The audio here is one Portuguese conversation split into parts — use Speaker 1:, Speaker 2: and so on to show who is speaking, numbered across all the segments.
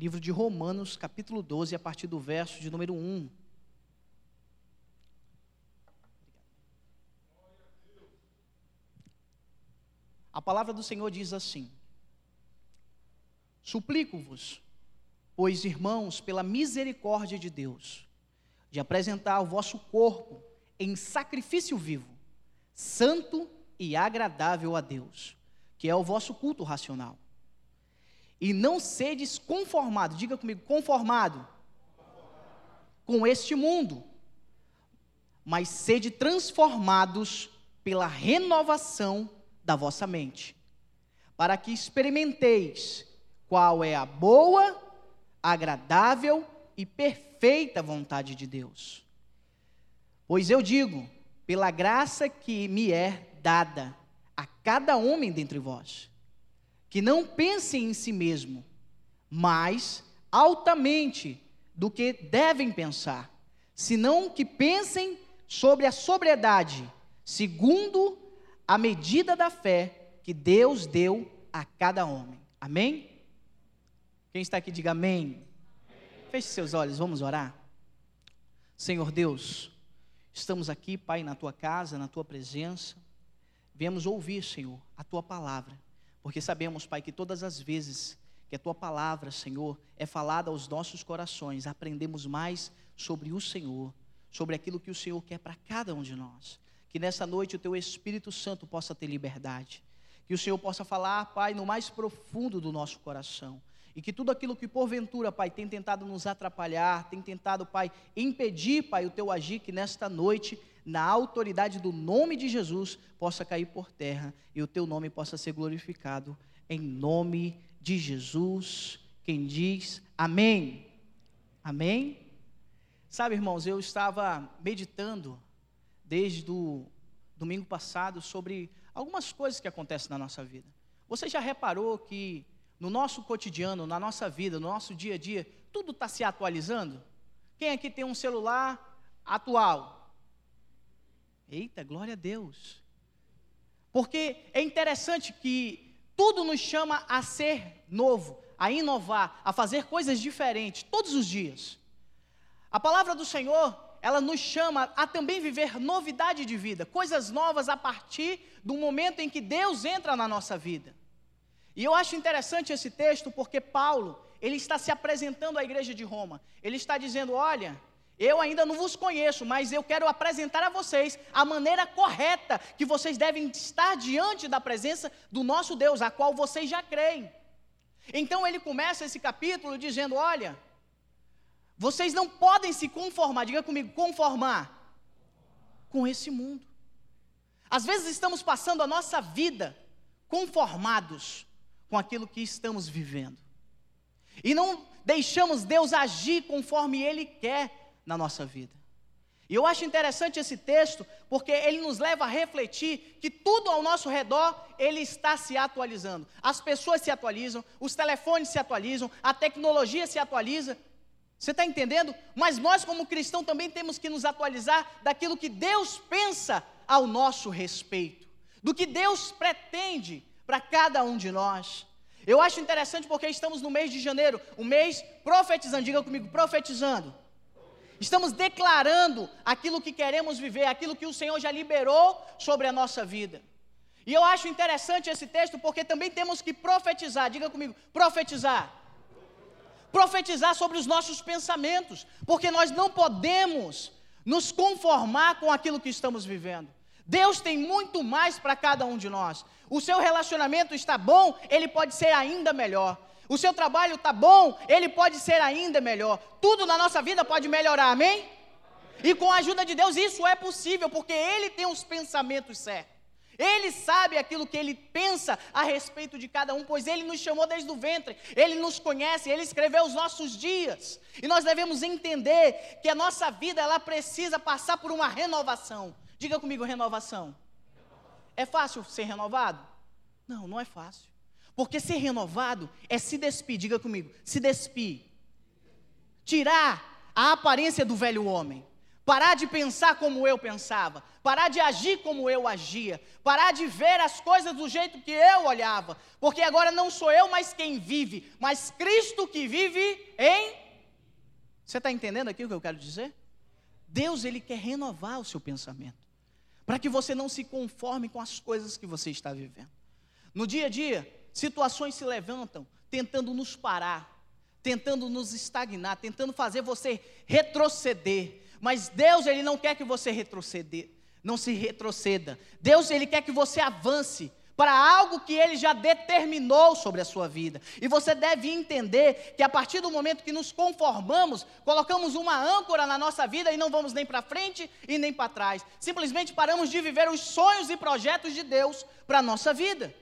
Speaker 1: livro de Romanos, capítulo 12, a partir do verso de número 1. A palavra do Senhor diz assim: Suplico-vos, pois irmãos, pela misericórdia de Deus, de apresentar o vosso corpo em sacrifício vivo, santo e agradável a Deus, que é o vosso culto racional. E não sedes conformado, diga comigo, conformado, com este mundo, mas sede transformados pela renovação da vossa mente, para que experimenteis qual é a boa, agradável e perfeita vontade de Deus. Pois eu digo, pela graça que me é dada a cada homem dentre vós, que não pense em si mesmo, mas altamente do que devem pensar, senão que pensem sobre a sobriedade, segundo a medida da fé que Deus deu a cada homem. Amém? Quem está aqui, diga amém. Feche seus olhos, vamos orar. Senhor Deus, Estamos aqui, Pai, na tua casa, na tua presença. Viemos ouvir, Senhor, a tua palavra, porque sabemos, Pai, que todas as vezes que a tua palavra, Senhor, é falada aos nossos corações, aprendemos mais sobre o Senhor, sobre aquilo que o Senhor quer para cada um de nós. Que nessa noite o teu Espírito Santo possa ter liberdade. Que o Senhor possa falar, Pai, no mais profundo do nosso coração. E que tudo aquilo que porventura, Pai, tem tentado nos atrapalhar, tem tentado, Pai, impedir, Pai, o teu agir, que nesta noite, na autoridade do nome de Jesus, possa cair por terra e o teu nome possa ser glorificado. Em nome de Jesus, quem diz amém. Amém? Sabe, irmãos, eu estava meditando desde o domingo passado sobre algumas coisas que acontecem na nossa vida. Você já reparou que no nosso cotidiano, na nossa vida, no nosso dia a dia, tudo está se atualizando? Quem aqui tem um celular atual? Eita, glória a Deus. Porque é interessante que tudo nos chama a ser novo, a inovar, a fazer coisas diferentes todos os dias. A palavra do Senhor, ela nos chama a também viver novidade de vida, coisas novas a partir do momento em que Deus entra na nossa vida. E eu acho interessante esse texto porque Paulo, ele está se apresentando à igreja de Roma. Ele está dizendo: "Olha, eu ainda não vos conheço, mas eu quero apresentar a vocês a maneira correta que vocês devem estar diante da presença do nosso Deus, a qual vocês já creem. Então ele começa esse capítulo dizendo: Olha, vocês não podem se conformar, diga comigo, conformar com esse mundo. Às vezes estamos passando a nossa vida conformados com aquilo que estamos vivendo. E não deixamos Deus agir conforme Ele quer na nossa vida. E eu acho interessante esse texto, porque ele nos leva a refletir que tudo ao nosso redor, ele está se atualizando. As pessoas se atualizam, os telefones se atualizam, a tecnologia se atualiza. Você está entendendo? Mas nós, como cristãos, também temos que nos atualizar daquilo que Deus pensa ao nosso respeito, do que Deus pretende para cada um de nós. Eu acho interessante porque estamos no mês de janeiro, um mês profetizando, diga comigo, profetizando. Estamos declarando aquilo que queremos viver, aquilo que o Senhor já liberou sobre a nossa vida. E eu acho interessante esse texto porque também temos que profetizar, diga comigo, profetizar. Profetizar sobre os nossos pensamentos, porque nós não podemos nos conformar com aquilo que estamos vivendo. Deus tem muito mais para cada um de nós. O seu relacionamento está bom, ele pode ser ainda melhor. O seu trabalho está bom, ele pode ser ainda melhor. Tudo na nossa vida pode melhorar, amém? E com a ajuda de Deus isso é possível, porque Ele tem os pensamentos certos. Ele sabe aquilo que Ele pensa a respeito de cada um, pois Ele nos chamou desde o ventre, Ele nos conhece, Ele escreveu os nossos dias. E nós devemos entender que a nossa vida ela precisa passar por uma renovação. Diga comigo, renovação. É fácil ser renovado? Não, não é fácil. Porque ser renovado é se despir, diga comigo, se despir. Tirar a aparência do velho homem, parar de pensar como eu pensava, parar de agir como eu agia, parar de ver as coisas do jeito que eu olhava, porque agora não sou eu mais quem vive, mas Cristo que vive em. Você está entendendo aqui o que eu quero dizer? Deus, Ele quer renovar o seu pensamento, para que você não se conforme com as coisas que você está vivendo. No dia a dia, situações se levantam tentando nos parar, tentando nos estagnar, tentando fazer você retroceder. Mas Deus, ele não quer que você retroceder, não se retroceda. Deus, ele quer que você avance para algo que ele já determinou sobre a sua vida. E você deve entender que a partir do momento que nos conformamos, colocamos uma âncora na nossa vida e não vamos nem para frente e nem para trás. Simplesmente paramos de viver os sonhos e projetos de Deus para a nossa vida.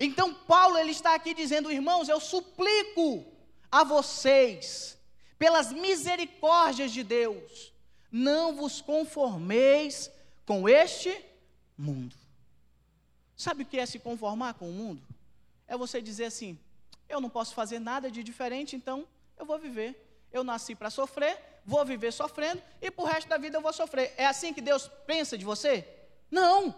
Speaker 1: Então Paulo ele está aqui dizendo, irmãos, eu suplico a vocês, pelas misericórdias de Deus, não vos conformeis com este mundo. Sabe o que é se conformar com o mundo? É você dizer assim: eu não posso fazer nada de diferente, então eu vou viver. Eu nasci para sofrer, vou viver sofrendo e o resto da vida eu vou sofrer. É assim que Deus pensa de você? Não.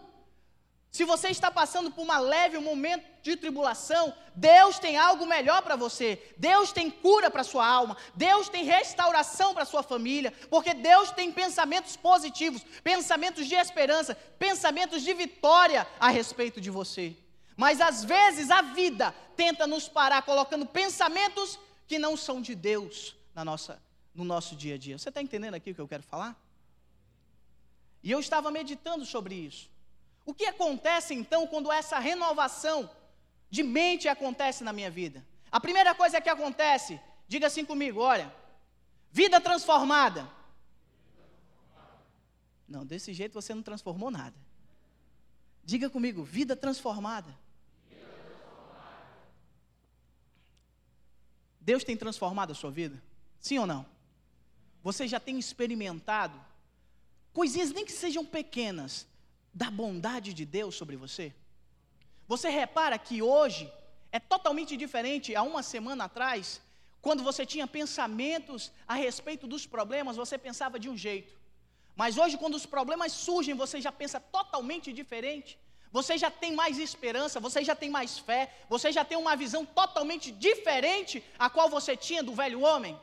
Speaker 1: Se você está passando por uma leve momento de tribulação, Deus tem algo melhor para você. Deus tem cura para sua alma. Deus tem restauração para sua família, porque Deus tem pensamentos positivos, pensamentos de esperança, pensamentos de vitória a respeito de você. Mas às vezes a vida tenta nos parar colocando pensamentos que não são de Deus na nossa, no nosso dia a dia. Você está entendendo aqui o que eu quero falar? E eu estava meditando sobre isso. O que acontece então quando essa renovação de mente acontece na minha vida? A primeira coisa que acontece, diga assim comigo, olha, vida transformada. Não, desse jeito você não transformou nada. Diga comigo, vida transformada. Deus tem transformado a sua vida? Sim ou não? Você já tem experimentado coisinhas nem que sejam pequenas, da bondade de Deus sobre você? Você repara que hoje é totalmente diferente há uma semana atrás, quando você tinha pensamentos a respeito dos problemas, você pensava de um jeito. Mas hoje, quando os problemas surgem, você já pensa totalmente diferente. Você já tem mais esperança, você já tem mais fé, você já tem uma visão totalmente diferente a qual você tinha do velho homem.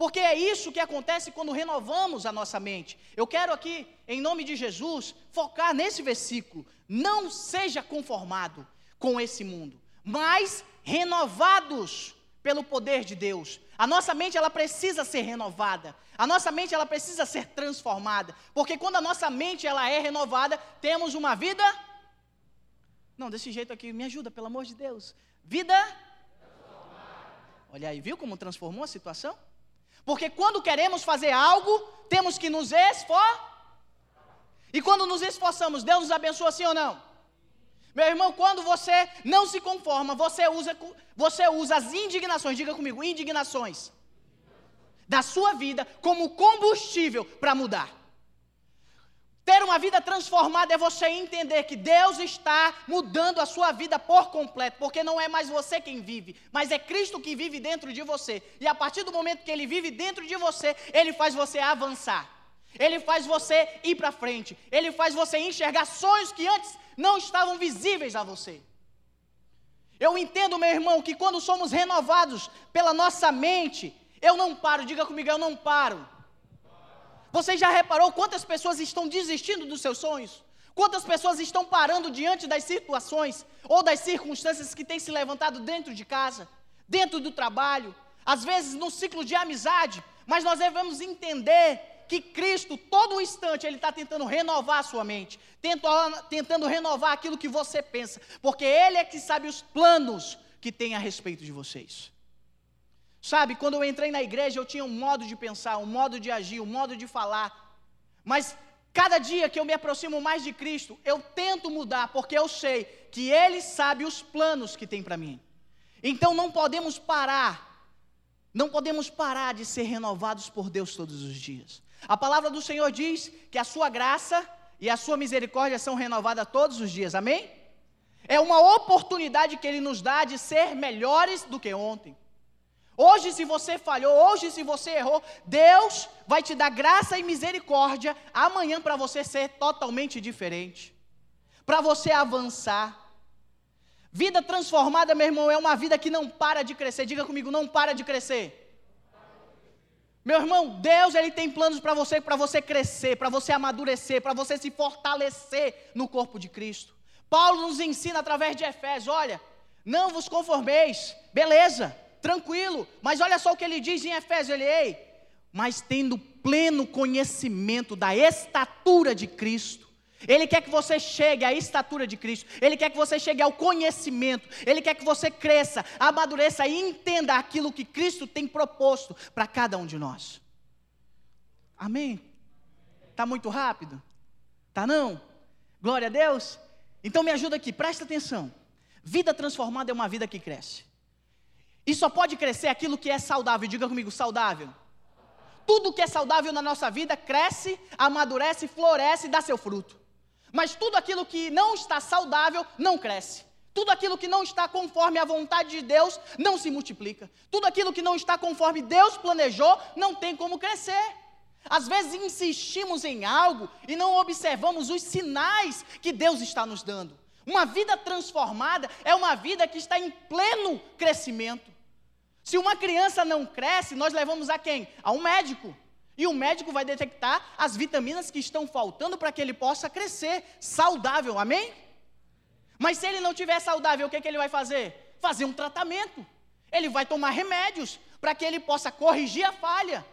Speaker 1: Porque é isso que acontece quando renovamos a nossa mente. Eu quero aqui, em nome de Jesus, focar nesse versículo. Não seja conformado com esse mundo, mas renovados pelo poder de Deus. A nossa mente ela precisa ser renovada. A nossa mente ela precisa ser transformada, porque quando a nossa mente ela é renovada, temos uma vida Não, desse jeito aqui, me ajuda, pelo amor de Deus. Vida Olha aí, viu como transformou a situação? Porque quando queremos fazer algo, temos que nos esforçar. E quando nos esforçamos, Deus nos abençoa sim ou não? Meu irmão, quando você não se conforma, você usa, você usa as indignações, diga comigo, indignações da sua vida como combustível para mudar. Ter uma vida transformada é você entender que Deus está mudando a sua vida por completo, porque não é mais você quem vive, mas é Cristo que vive dentro de você. E a partir do momento que Ele vive dentro de você, Ele faz você avançar, Ele faz você ir para frente, Ele faz você enxergar sonhos que antes não estavam visíveis a você. Eu entendo, meu irmão, que quando somos renovados pela nossa mente, eu não paro, diga comigo, eu não paro. Você já reparou quantas pessoas estão desistindo dos seus sonhos? Quantas pessoas estão parando diante das situações ou das circunstâncias que têm se levantado dentro de casa, dentro do trabalho, às vezes no ciclo de amizade, mas nós devemos entender que Cristo, todo instante, Ele está tentando renovar a sua mente, tentando renovar aquilo que você pensa, porque Ele é que sabe os planos que tem a respeito de vocês. Sabe, quando eu entrei na igreja, eu tinha um modo de pensar, um modo de agir, um modo de falar. Mas cada dia que eu me aproximo mais de Cristo, eu tento mudar, porque eu sei que Ele sabe os planos que tem para mim. Então não podemos parar, não podemos parar de ser renovados por Deus todos os dias. A palavra do Senhor diz que a sua graça e a sua misericórdia são renovadas todos os dias, amém? É uma oportunidade que Ele nos dá de ser melhores do que ontem. Hoje, se você falhou, hoje, se você errou, Deus vai te dar graça e misericórdia amanhã para você ser totalmente diferente, para você avançar. Vida transformada, meu irmão, é uma vida que não para de crescer. Diga comigo, não para de crescer. Meu irmão, Deus ele tem planos para você, para você crescer, para você amadurecer, para você se fortalecer no corpo de Cristo. Paulo nos ensina através de Efésios, olha, não vos conformeis, beleza, tranquilo, mas olha só o que ele diz em Efésios, ele, ei, mas tendo pleno conhecimento da estatura de Cristo, ele quer que você chegue à estatura de Cristo. Ele quer que você chegue ao conhecimento. Ele quer que você cresça, amadureça e entenda aquilo que Cristo tem proposto para cada um de nós. Amém? Está muito rápido? Tá não? Glória a Deus? Então me ajuda aqui, presta atenção. Vida transformada é uma vida que cresce. E só pode crescer aquilo que é saudável. Diga comigo, saudável. Tudo que é saudável na nossa vida cresce, amadurece, floresce e dá seu fruto. Mas tudo aquilo que não está saudável não cresce. Tudo aquilo que não está conforme a vontade de Deus não se multiplica. Tudo aquilo que não está conforme Deus planejou não tem como crescer. Às vezes insistimos em algo e não observamos os sinais que Deus está nos dando. Uma vida transformada é uma vida que está em pleno crescimento. Se uma criança não cresce, nós levamos a quem? A um médico. E o médico vai detectar as vitaminas que estão faltando para que ele possa crescer saudável, amém? Mas se ele não tiver saudável, o que, que ele vai fazer? Fazer um tratamento. Ele vai tomar remédios para que ele possa corrigir a falha.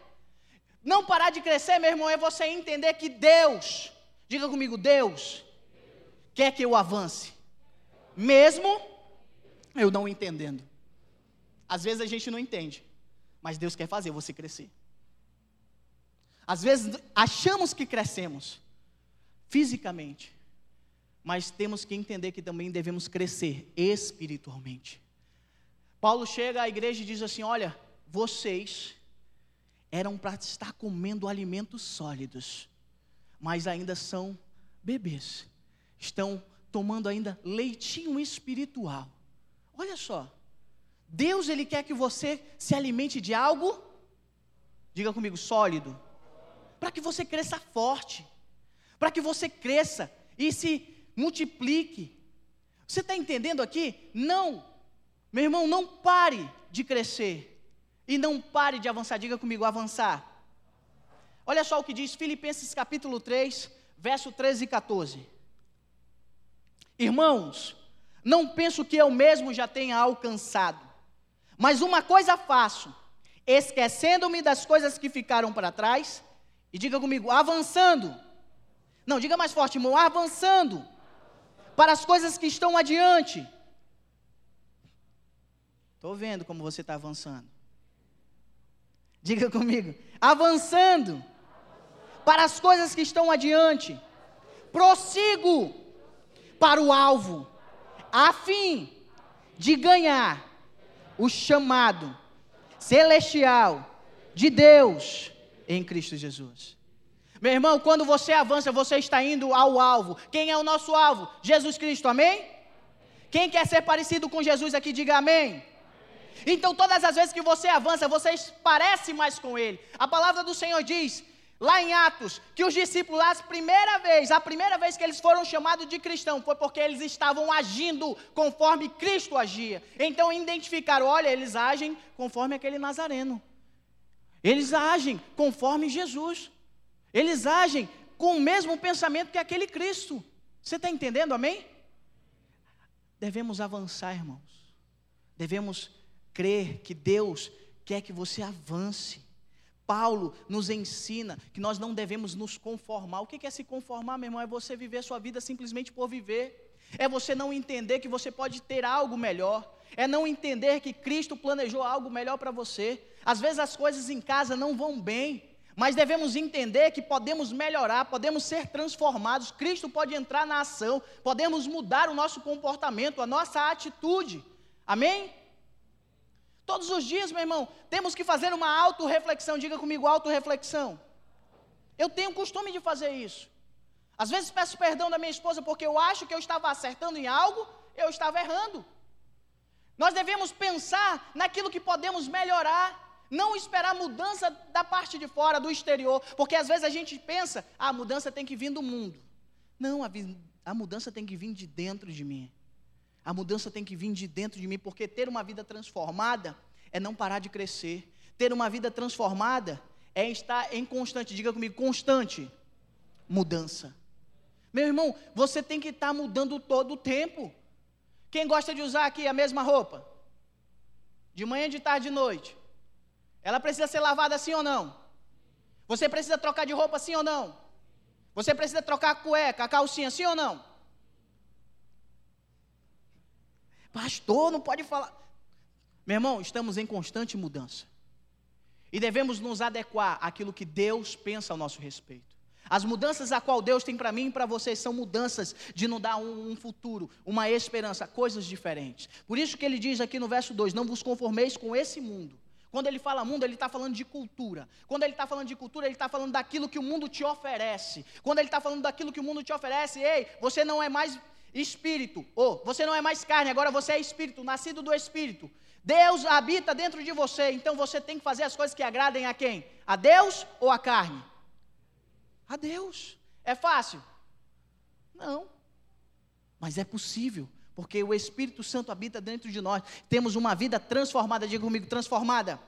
Speaker 1: Não parar de crescer, meu irmão, é você entender que Deus, diga comigo, Deus, quer que eu avance, mesmo eu não entendendo. Às vezes a gente não entende, mas Deus quer fazer você crescer. Às vezes achamos que crescemos fisicamente, mas temos que entender que também devemos crescer espiritualmente. Paulo chega à igreja e diz assim: Olha, vocês eram para estar comendo alimentos sólidos, mas ainda são bebês, estão tomando ainda leitinho espiritual. Olha só, Deus ele quer que você se alimente de algo, diga comigo, sólido para que você cresça forte, para que você cresça e se multiplique. Você está entendendo aqui? Não, meu irmão, não pare de crescer e não pare de avançar. Diga comigo, avançar. Olha só o que diz Filipenses capítulo 3, verso 13 e 14. Irmãos, não penso que eu mesmo já tenha alcançado, mas uma coisa faço, esquecendo-me das coisas que ficaram para trás e diga comigo, avançando. Não, diga mais forte, irmão, avançando para as coisas que estão adiante. Estou vendo como você está avançando. Diga comigo, avançando para as coisas que estão adiante. Prossigo para o alvo, a fim de ganhar o chamado celestial de Deus em Cristo Jesus. Meu irmão, quando você avança, você está indo ao alvo. Quem é o nosso alvo? Jesus Cristo, amém? Quem quer ser parecido com Jesus aqui, diga amém. Então, todas as vezes que você avança, você parece mais com Ele. A palavra do Senhor diz, lá em Atos, que os discípulos, a primeira vez, a primeira vez que eles foram chamados de cristão, foi porque eles estavam agindo conforme Cristo agia. Então, identificaram: olha, eles agem conforme aquele nazareno. Eles agem conforme Jesus. Eles agem com o mesmo pensamento que aquele Cristo. Você está entendendo, amém? Devemos avançar, irmãos. Devemos crer que Deus quer que você avance. Paulo nos ensina que nós não devemos nos conformar. O que é se conformar, meu irmão? É você viver sua vida simplesmente por viver. É você não entender que você pode ter algo melhor. É não entender que Cristo planejou algo melhor para você. Às vezes as coisas em casa não vão bem, mas devemos entender que podemos melhorar, podemos ser transformados. Cristo pode entrar na ação, podemos mudar o nosso comportamento, a nossa atitude. Amém? Todos os dias, meu irmão, temos que fazer uma autorreflexão. Diga comigo, autorreflexão. Eu tenho costume de fazer isso. Às vezes peço perdão da minha esposa porque eu acho que eu estava acertando em algo, eu estava errando. Nós devemos pensar naquilo que podemos melhorar. Não esperar mudança da parte de fora, do exterior, porque às vezes a gente pensa, ah, a mudança tem que vir do mundo. Não, a, a mudança tem que vir de dentro de mim. A mudança tem que vir de dentro de mim, porque ter uma vida transformada é não parar de crescer. Ter uma vida transformada é estar em constante, diga comigo, constante mudança. Meu irmão, você tem que estar mudando todo o tempo. Quem gosta de usar aqui a mesma roupa? De manhã, de tarde, de noite. Ela precisa ser lavada assim ou não? Você precisa trocar de roupa assim ou não? Você precisa trocar a cueca, a calcinha assim ou não? Pastor, não pode falar. Meu irmão, estamos em constante mudança. E devemos nos adequar àquilo que Deus pensa ao nosso respeito. As mudanças a qual Deus tem para mim e para vocês são mudanças de nos dar um, um, futuro, uma esperança, coisas diferentes. Por isso que ele diz aqui no verso 2: Não vos conformeis com esse mundo. Quando ele fala mundo, ele está falando de cultura. Quando ele está falando de cultura, ele está falando daquilo que o mundo te oferece. Quando ele está falando daquilo que o mundo te oferece, ei, você não é mais espírito, ou você não é mais carne, agora você é espírito, nascido do espírito. Deus habita dentro de você, então você tem que fazer as coisas que agradem a quem? A Deus ou a carne? A Deus. É fácil? Não. Mas é possível, porque o Espírito Santo habita dentro de nós. Temos uma vida transformada, diga comigo, transformada.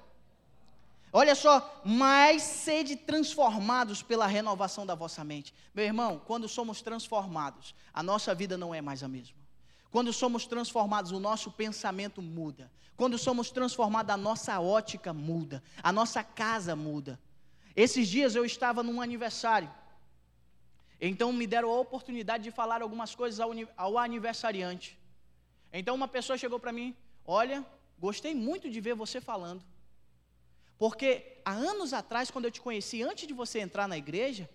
Speaker 1: Olha só, mais sede transformados pela renovação da vossa mente. Meu irmão, quando somos transformados, a nossa vida não é mais a mesma. Quando somos transformados, o nosso pensamento muda. Quando somos transformados, a nossa ótica muda, a nossa casa muda. Esses dias eu estava num aniversário. Então me deram a oportunidade de falar algumas coisas ao, aniversariante. Então uma pessoa chegou para mim: Olha, gostei muito de ver você falando. Porque há anos atrás, quando eu te conheci, antes de você entrar na igreja,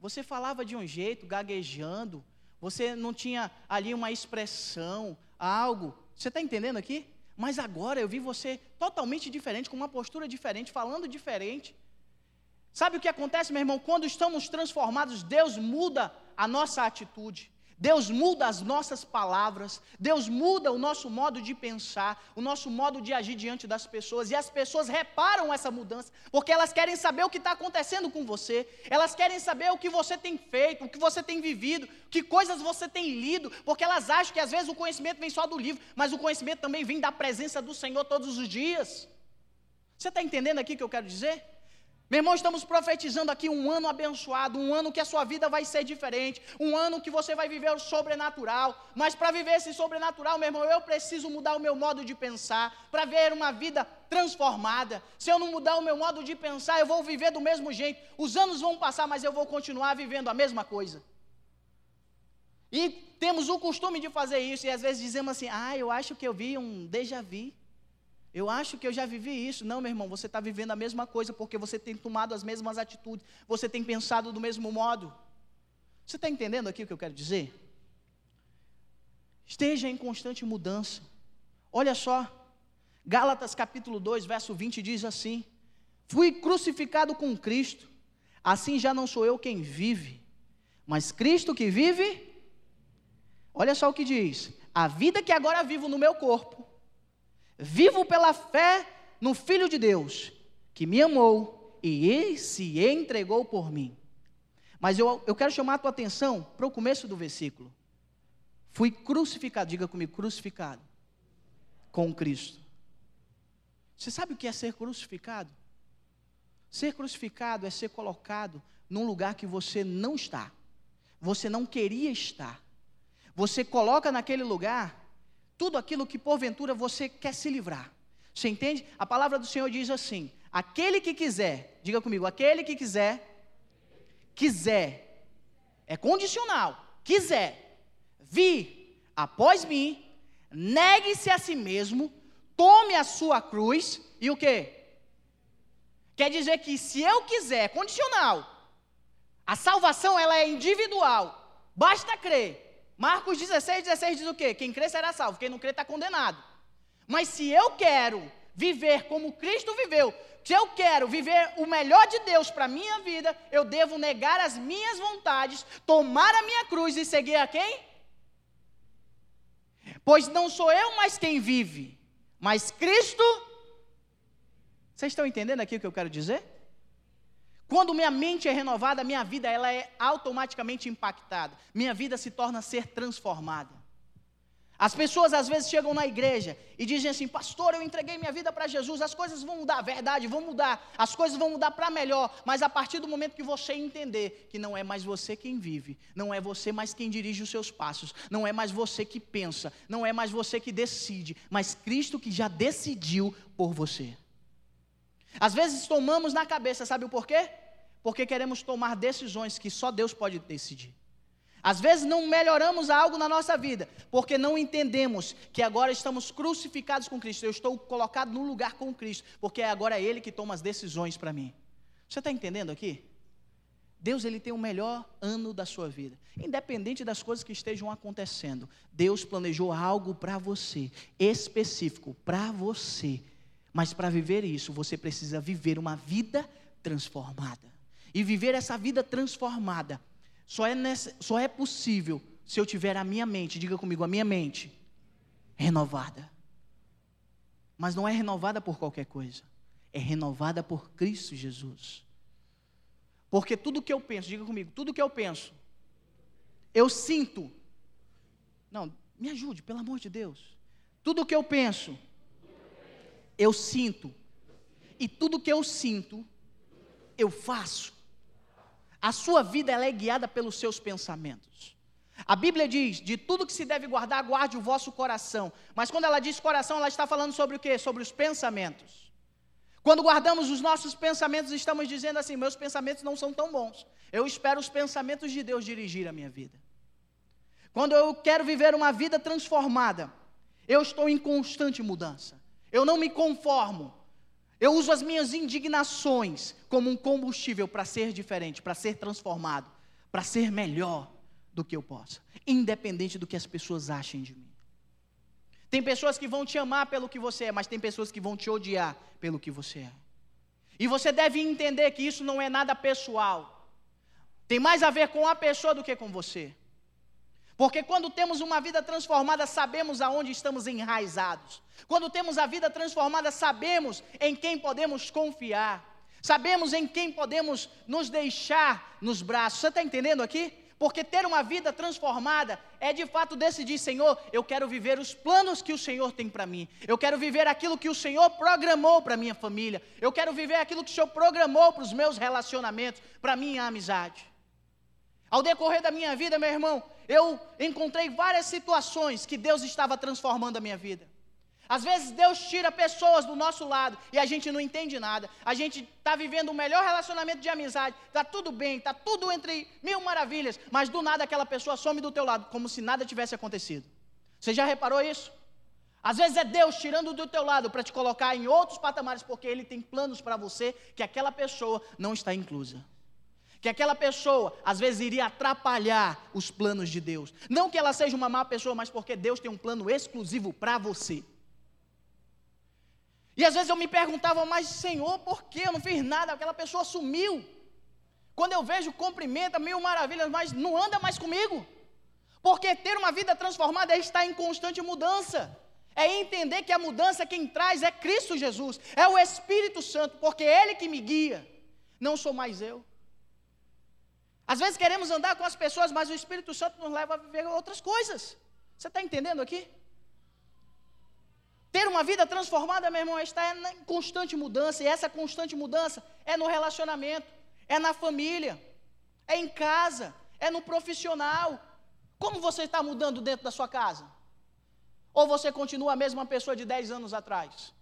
Speaker 1: você falava de um jeito, gaguejando, você não tinha ali uma expressão, algo. Você está entendendo aqui? Mas agora eu vi você totalmente diferente, com uma postura diferente, falando diferente. Sabe o que acontece, meu irmão? Quando estamos transformados, Deus muda a nossa atitude. Deus muda as nossas palavras, Deus muda o nosso modo de pensar, o nosso modo de agir diante das pessoas, e as pessoas reparam essa mudança, porque elas querem saber o que está acontecendo com você, elas querem saber o que você tem feito, o que você tem vivido, que coisas você tem lido, porque elas acham que às vezes o conhecimento vem só do livro, mas o conhecimento também vem da presença do Senhor todos os dias. Você está entendendo aqui o que eu quero dizer? Meu irmão, estamos profetizando aqui um ano abençoado, um ano que a sua vida vai ser diferente, um ano que você vai viver o sobrenatural. Mas para viver esse sobrenatural, meu irmão, eu preciso mudar o meu modo de pensar, para ver uma vida transformada. Se eu não mudar o meu modo de pensar, eu vou viver do mesmo jeito. Os anos vão passar, mas eu vou continuar vivendo a mesma coisa. E temos o costume de fazer isso, e às vezes dizemos assim: ah, eu acho que eu vi um déjà vu. Eu acho que eu já vivi isso. Não, meu irmão, você está vivendo a mesma coisa porque você tem tomado as mesmas atitudes, você tem pensado do mesmo modo. Você está entendendo aqui o que eu quero dizer? Esteja em constante mudança. Olha só, Gálatas capítulo 2, verso 20 diz assim: Fui crucificado com Cristo, assim já não sou eu quem vive, mas Cristo que vive. Olha só o que diz: A vida que agora vivo no meu corpo, Vivo pela fé no Filho de Deus, que me amou e se entregou por mim. Mas eu, eu quero chamar a tua atenção para o começo do versículo. Fui crucificado, diga comigo, crucificado com Cristo. Você sabe o que é ser crucificado? Ser crucificado é ser colocado num lugar que você não está, você não queria estar. Você coloca naquele lugar tudo aquilo que porventura você quer se livrar. Você entende? A palavra do Senhor diz assim: aquele que quiser, diga comigo, aquele que quiser, quiser, é condicional, quiser, vir após mim, negue-se a si mesmo, tome a sua cruz e o que? Quer dizer que se eu quiser, é condicional. A salvação ela é individual. Basta crer. Marcos 16, 16 diz o quê? Quem crê será salvo, quem não crê está condenado. Mas se eu quero viver como Cristo viveu, se eu quero viver o melhor de Deus para a minha vida, eu devo negar as minhas vontades, tomar a minha cruz e seguir a quem? Pois não sou eu mais quem vive, Mas Cristo. Vocês estão entendendo aqui o que eu quero dizer? Quando minha mente é renovada, minha vida ela é automaticamente impactada. Minha vida se torna ser transformada. As pessoas às vezes chegam na igreja e dizem assim: Pastor, eu entreguei minha vida para Jesus, as coisas vão mudar, verdade, vão mudar, as coisas vão mudar para melhor, mas a partir do momento que você entender que não é mais você quem vive, não é você mais quem dirige os seus passos, não é mais você que pensa, não é mais você que decide, mas Cristo que já decidiu por você. Às vezes tomamos na cabeça, sabe o porquê? Porque queremos tomar decisões que só Deus pode decidir. Às vezes não melhoramos algo na nossa vida, porque não entendemos que agora estamos crucificados com Cristo. Eu estou colocado no lugar com Cristo, porque agora é Ele que toma as decisões para mim. Você está entendendo aqui? Deus ele tem o melhor ano da sua vida, independente das coisas que estejam acontecendo. Deus planejou algo para você, específico para você. Mas para viver isso, você precisa viver uma vida transformada. E viver essa vida transformada só é, nessa, só é possível se eu tiver a minha mente, diga comigo, a minha mente renovada. Mas não é renovada por qualquer coisa, é renovada por Cristo Jesus. Porque tudo que eu penso, diga comigo, tudo que eu penso, eu sinto. Não, me ajude, pelo amor de Deus. Tudo que eu penso, eu sinto. E tudo que eu sinto, eu faço. A sua vida é guiada pelos seus pensamentos. A Bíblia diz: de tudo que se deve guardar, guarde o vosso coração. Mas quando ela diz coração, ela está falando sobre o quê? Sobre os pensamentos. Quando guardamos os nossos pensamentos, estamos dizendo assim: meus pensamentos não são tão bons. Eu espero os pensamentos de Deus dirigir a minha vida. Quando eu quero viver uma vida transformada, eu estou em constante mudança. Eu não me conformo. Eu uso as minhas indignações como um combustível para ser diferente, para ser transformado, para ser melhor do que eu possa, independente do que as pessoas achem de mim. Tem pessoas que vão te amar pelo que você é, mas tem pessoas que vão te odiar pelo que você é. E você deve entender que isso não é nada pessoal. Tem mais a ver com a pessoa do que com você. Porque quando temos uma vida transformada, sabemos aonde estamos enraizados. Quando temos a vida transformada, sabemos em quem podemos confiar. Sabemos em quem podemos nos deixar nos braços. Você está entendendo aqui? Porque ter uma vida transformada é de fato decidir, Senhor, eu quero viver os planos que o Senhor tem para mim. Eu quero viver aquilo que o Senhor programou para minha família. Eu quero viver aquilo que o Senhor programou para os meus relacionamentos, para minha amizade. Ao decorrer da minha vida, meu irmão, eu encontrei várias situações que Deus estava transformando a minha vida. Às vezes Deus tira pessoas do nosso lado e a gente não entende nada. A gente está vivendo o melhor relacionamento de amizade, está tudo bem, está tudo entre mil maravilhas, mas do nada aquela pessoa some do teu lado, como se nada tivesse acontecido. Você já reparou isso? Às vezes é Deus tirando do teu lado para te colocar em outros patamares, porque Ele tem planos para você que aquela pessoa não está inclusa que aquela pessoa às vezes iria atrapalhar os planos de Deus. Não que ela seja uma má pessoa, mas porque Deus tem um plano exclusivo para você. E às vezes eu me perguntava, mas Senhor, por que eu não fiz nada? Aquela pessoa sumiu. Quando eu vejo, cumprimenta, mil maravilhas, mas não anda mais comigo. Porque ter uma vida transformada é estar em constante mudança. É entender que a mudança quem traz é Cristo Jesus, é o Espírito Santo, porque Ele que me guia. Não sou mais eu. Às vezes queremos andar com as pessoas, mas o Espírito Santo nos leva a viver outras coisas. Você está entendendo aqui? Ter uma vida transformada, meu irmão, está em constante mudança, e essa constante mudança é no relacionamento, é na família, é em casa, é no profissional. Como você está mudando dentro da sua casa? Ou você continua a mesma pessoa de 10 anos atrás?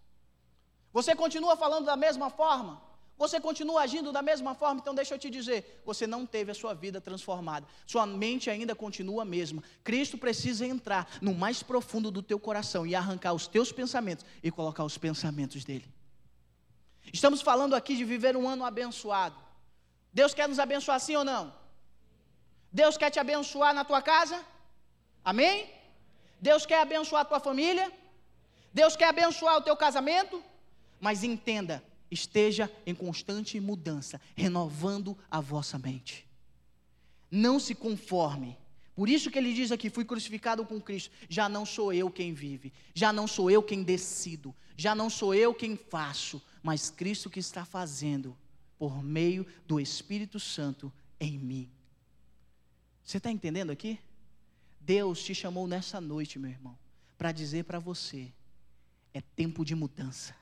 Speaker 1: Você continua falando da mesma forma? Você continua agindo da mesma forma, então deixa eu te dizer, você não teve a sua vida transformada. Sua mente ainda continua a mesma. Cristo precisa entrar no mais profundo do teu coração e arrancar os teus pensamentos e colocar os pensamentos dele. Estamos falando aqui de viver um ano abençoado. Deus quer nos abençoar sim ou não? Deus quer te abençoar na tua casa? Amém? Deus quer abençoar a tua família? Deus quer abençoar o teu casamento? Mas entenda, esteja em constante mudança, renovando a vossa mente. Não se conforme, Por isso que ele diz aqui: fui crucificado com Cristo. Já não sou eu quem vive, já não sou eu quem decido, já não sou eu quem faço, mas Cristo que está fazendo por meio do Espírito Santo em mim. Você está entendendo aqui? Deus te chamou nessa noite, meu irmão, para dizer para você: é tempo de mudança.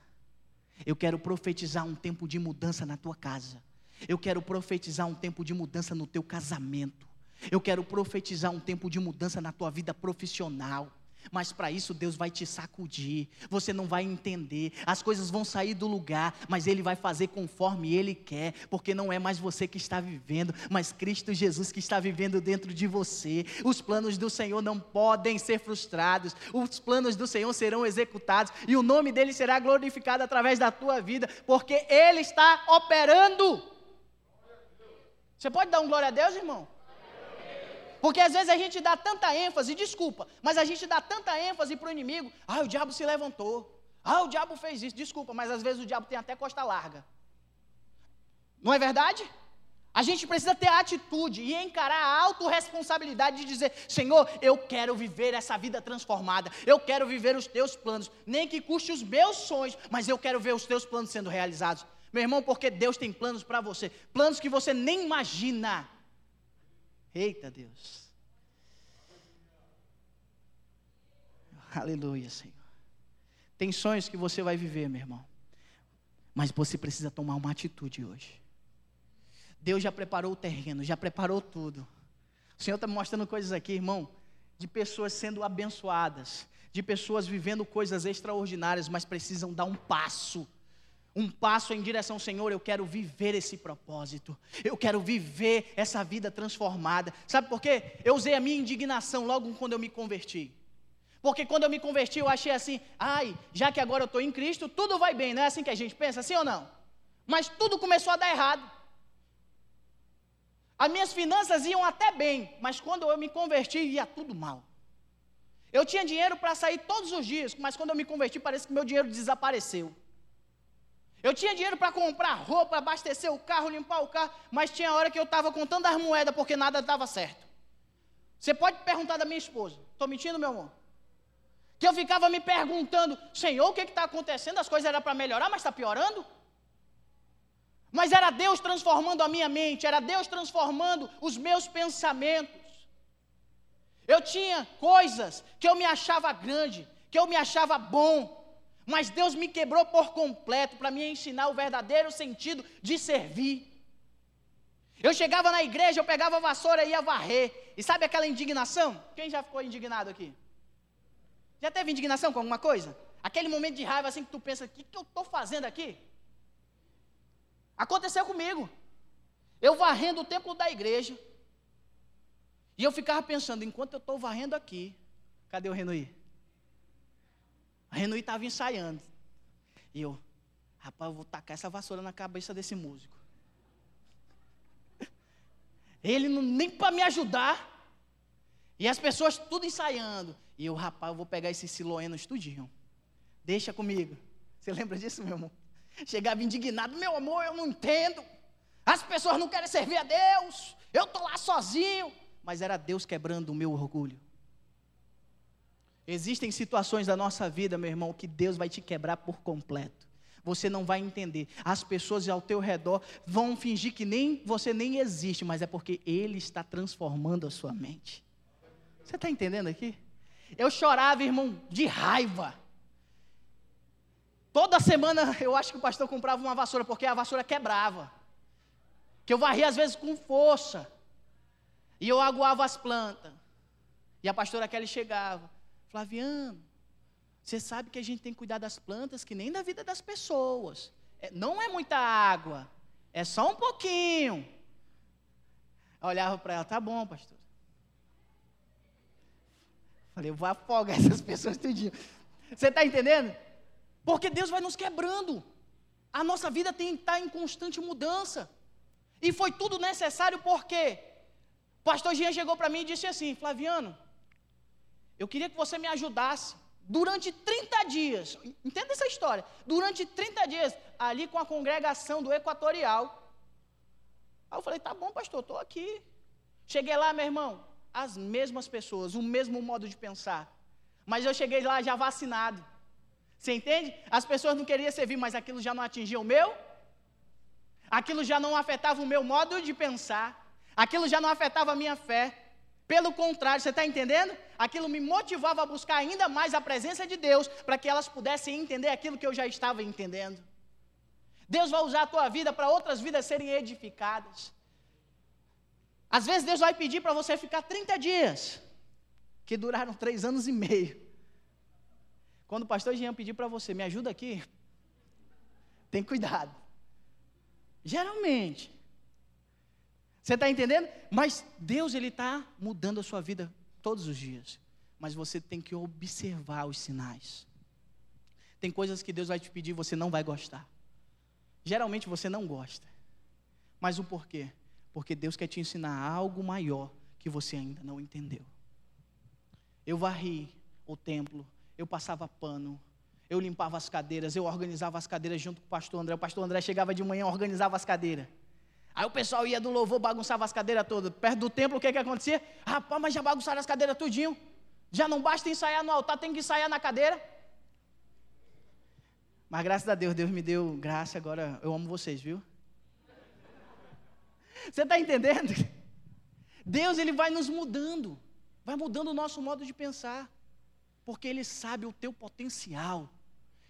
Speaker 1: Eu quero profetizar um tempo de mudança na tua casa. Eu quero profetizar um tempo de mudança no teu casamento. Eu quero profetizar um tempo de mudança na tua vida profissional. Mas para isso Deus vai te sacudir. Você não vai entender. As coisas vão sair do lugar, mas Ele vai fazer conforme Ele quer, porque não é mais você que está vivendo, mas Cristo Jesus que está vivendo dentro de você. Os planos do Senhor não podem ser frustrados. Os planos do Senhor serão executados e o nome dele será glorificado através da tua vida, porque Ele está operando. Você pode dar um glória a Deus, irmão? Porque às vezes a gente dá tanta ênfase, desculpa, mas a gente dá tanta ênfase para o inimigo. Ah, o diabo se levantou. Ah, o diabo fez isso. Desculpa, mas às vezes o diabo tem até costa larga. Não é verdade? A gente precisa ter a atitude e encarar a autorresponsabilidade de dizer: Senhor, eu quero viver essa vida transformada, eu quero viver os teus planos, nem que custe os meus sonhos, mas eu quero ver os teus planos sendo realizados. Meu irmão, porque Deus tem planos para você, planos que você nem imagina. Eita Deus. Aleluia, Senhor. Tem sonhos que você vai viver, meu irmão. Mas você precisa tomar uma atitude hoje. Deus já preparou o terreno, já preparou tudo. O Senhor está me mostrando coisas aqui, irmão, de pessoas sendo abençoadas, de pessoas vivendo coisas extraordinárias, mas precisam dar um passo um passo em direção ao Senhor, eu quero viver esse propósito, eu quero viver essa vida transformada. Sabe por quê? Eu usei a minha indignação logo quando eu me converti. Porque quando eu me converti, eu achei assim, ai, já que agora eu estou em Cristo, tudo vai bem, não é assim que a gente pensa, sim ou não? Mas tudo começou a dar errado. As minhas finanças iam até bem, mas quando eu me converti, ia tudo mal. Eu tinha dinheiro para sair todos os dias, mas quando eu me converti, parece que meu dinheiro desapareceu. Eu tinha dinheiro para comprar roupa, abastecer o carro, limpar o carro, mas tinha hora que eu estava contando as moedas porque nada dava certo. Você pode perguntar da minha esposa. Estou mentindo, meu amor? Que eu ficava me perguntando, Senhor, o que está acontecendo? As coisas eram para melhorar, mas está piorando? Mas era Deus transformando a minha mente, era Deus transformando os meus pensamentos. Eu tinha coisas que eu me achava grande, que eu me achava bom, mas Deus me quebrou por completo para me ensinar o verdadeiro sentido de servir. Eu chegava na igreja, eu pegava a vassoura e ia varrer. E sabe aquela indignação? Quem já ficou indignado aqui? Já teve indignação com alguma coisa? Aquele momento de raiva assim que tu pensa, o que, que eu estou fazendo aqui? Aconteceu comigo. Eu varrendo o templo da igreja. E eu ficava pensando, enquanto eu estou varrendo aqui, cadê o Renoi? A Renui estava ensaiando. E eu, rapaz, eu vou tacar essa vassoura na cabeça desse músico. Ele não, nem para me ajudar. E as pessoas tudo ensaiando. E eu, rapaz, eu vou pegar esse siloeno estudinho. Deixa comigo. Você lembra disso, meu amor? Chegava indignado, meu amor, eu não entendo. As pessoas não querem servir a Deus. Eu estou lá sozinho. Mas era Deus quebrando o meu orgulho. Existem situações da nossa vida, meu irmão, que Deus vai te quebrar por completo. Você não vai entender. As pessoas ao teu redor vão fingir que nem você nem existe, mas é porque Ele está transformando a sua mente. Você está entendendo aqui? Eu chorava, irmão, de raiva. Toda semana eu acho que o pastor comprava uma vassoura, porque a vassoura quebrava. Que eu varria às vezes com força. E eu aguava as plantas. E a pastora Kelly chegava. Flaviano, você sabe que a gente tem que cuidar das plantas que nem da vida das pessoas. É, não é muita água, é só um pouquinho. Eu olhava para ela, tá bom, pastor. Falei, eu vou afogar essas pessoas tudinho. Você está entendendo? Porque Deus vai nos quebrando. A nossa vida tem que estar em constante mudança. E foi tudo necessário porque pastor Jean chegou para mim e disse assim: Flaviano, eu queria que você me ajudasse durante 30 dias. Entenda essa história. Durante 30 dias, ali com a congregação do Equatorial. Aí eu falei: tá bom, pastor, estou aqui. Cheguei lá, meu irmão. as mesmas pessoas, o mesmo modo de pensar. Mas eu cheguei lá já vacinado. Você entende? As pessoas não queriam servir, mas aquilo já não atingia o meu. Aquilo já não afetava o meu modo de pensar. Aquilo já não afetava a minha fé. Pelo contrário, você está entendendo? Aquilo me motivava a buscar ainda mais a presença de Deus, para que elas pudessem entender aquilo que eu já estava entendendo. Deus vai usar a tua vida para outras vidas serem edificadas. Às vezes Deus vai pedir para você ficar 30 dias, que duraram três anos e meio. Quando o pastor Jean pedir para você, me ajuda aqui, tem cuidado. Geralmente, você está entendendo? Mas Deus ele está mudando a sua vida todos os dias. Mas você tem que observar os sinais. Tem coisas que Deus vai te pedir e você não vai gostar. Geralmente você não gosta. Mas o porquê? Porque Deus quer te ensinar algo maior que você ainda não entendeu. Eu varri o templo, eu passava pano, eu limpava as cadeiras, eu organizava as cadeiras junto com o pastor André. O pastor André chegava de manhã, organizava as cadeiras. Aí o pessoal ia do louvor, bagunçava as cadeiras todas. Perto do templo, o que que acontecia? Rapaz, mas já bagunçaram as cadeiras tudinho. Já não basta ensaiar no altar, tem que ensaiar na cadeira. Mas graças a Deus, Deus me deu graça, agora eu amo vocês, viu? Você está entendendo? Deus, Ele vai nos mudando, vai mudando o nosso modo de pensar, porque Ele sabe o teu potencial,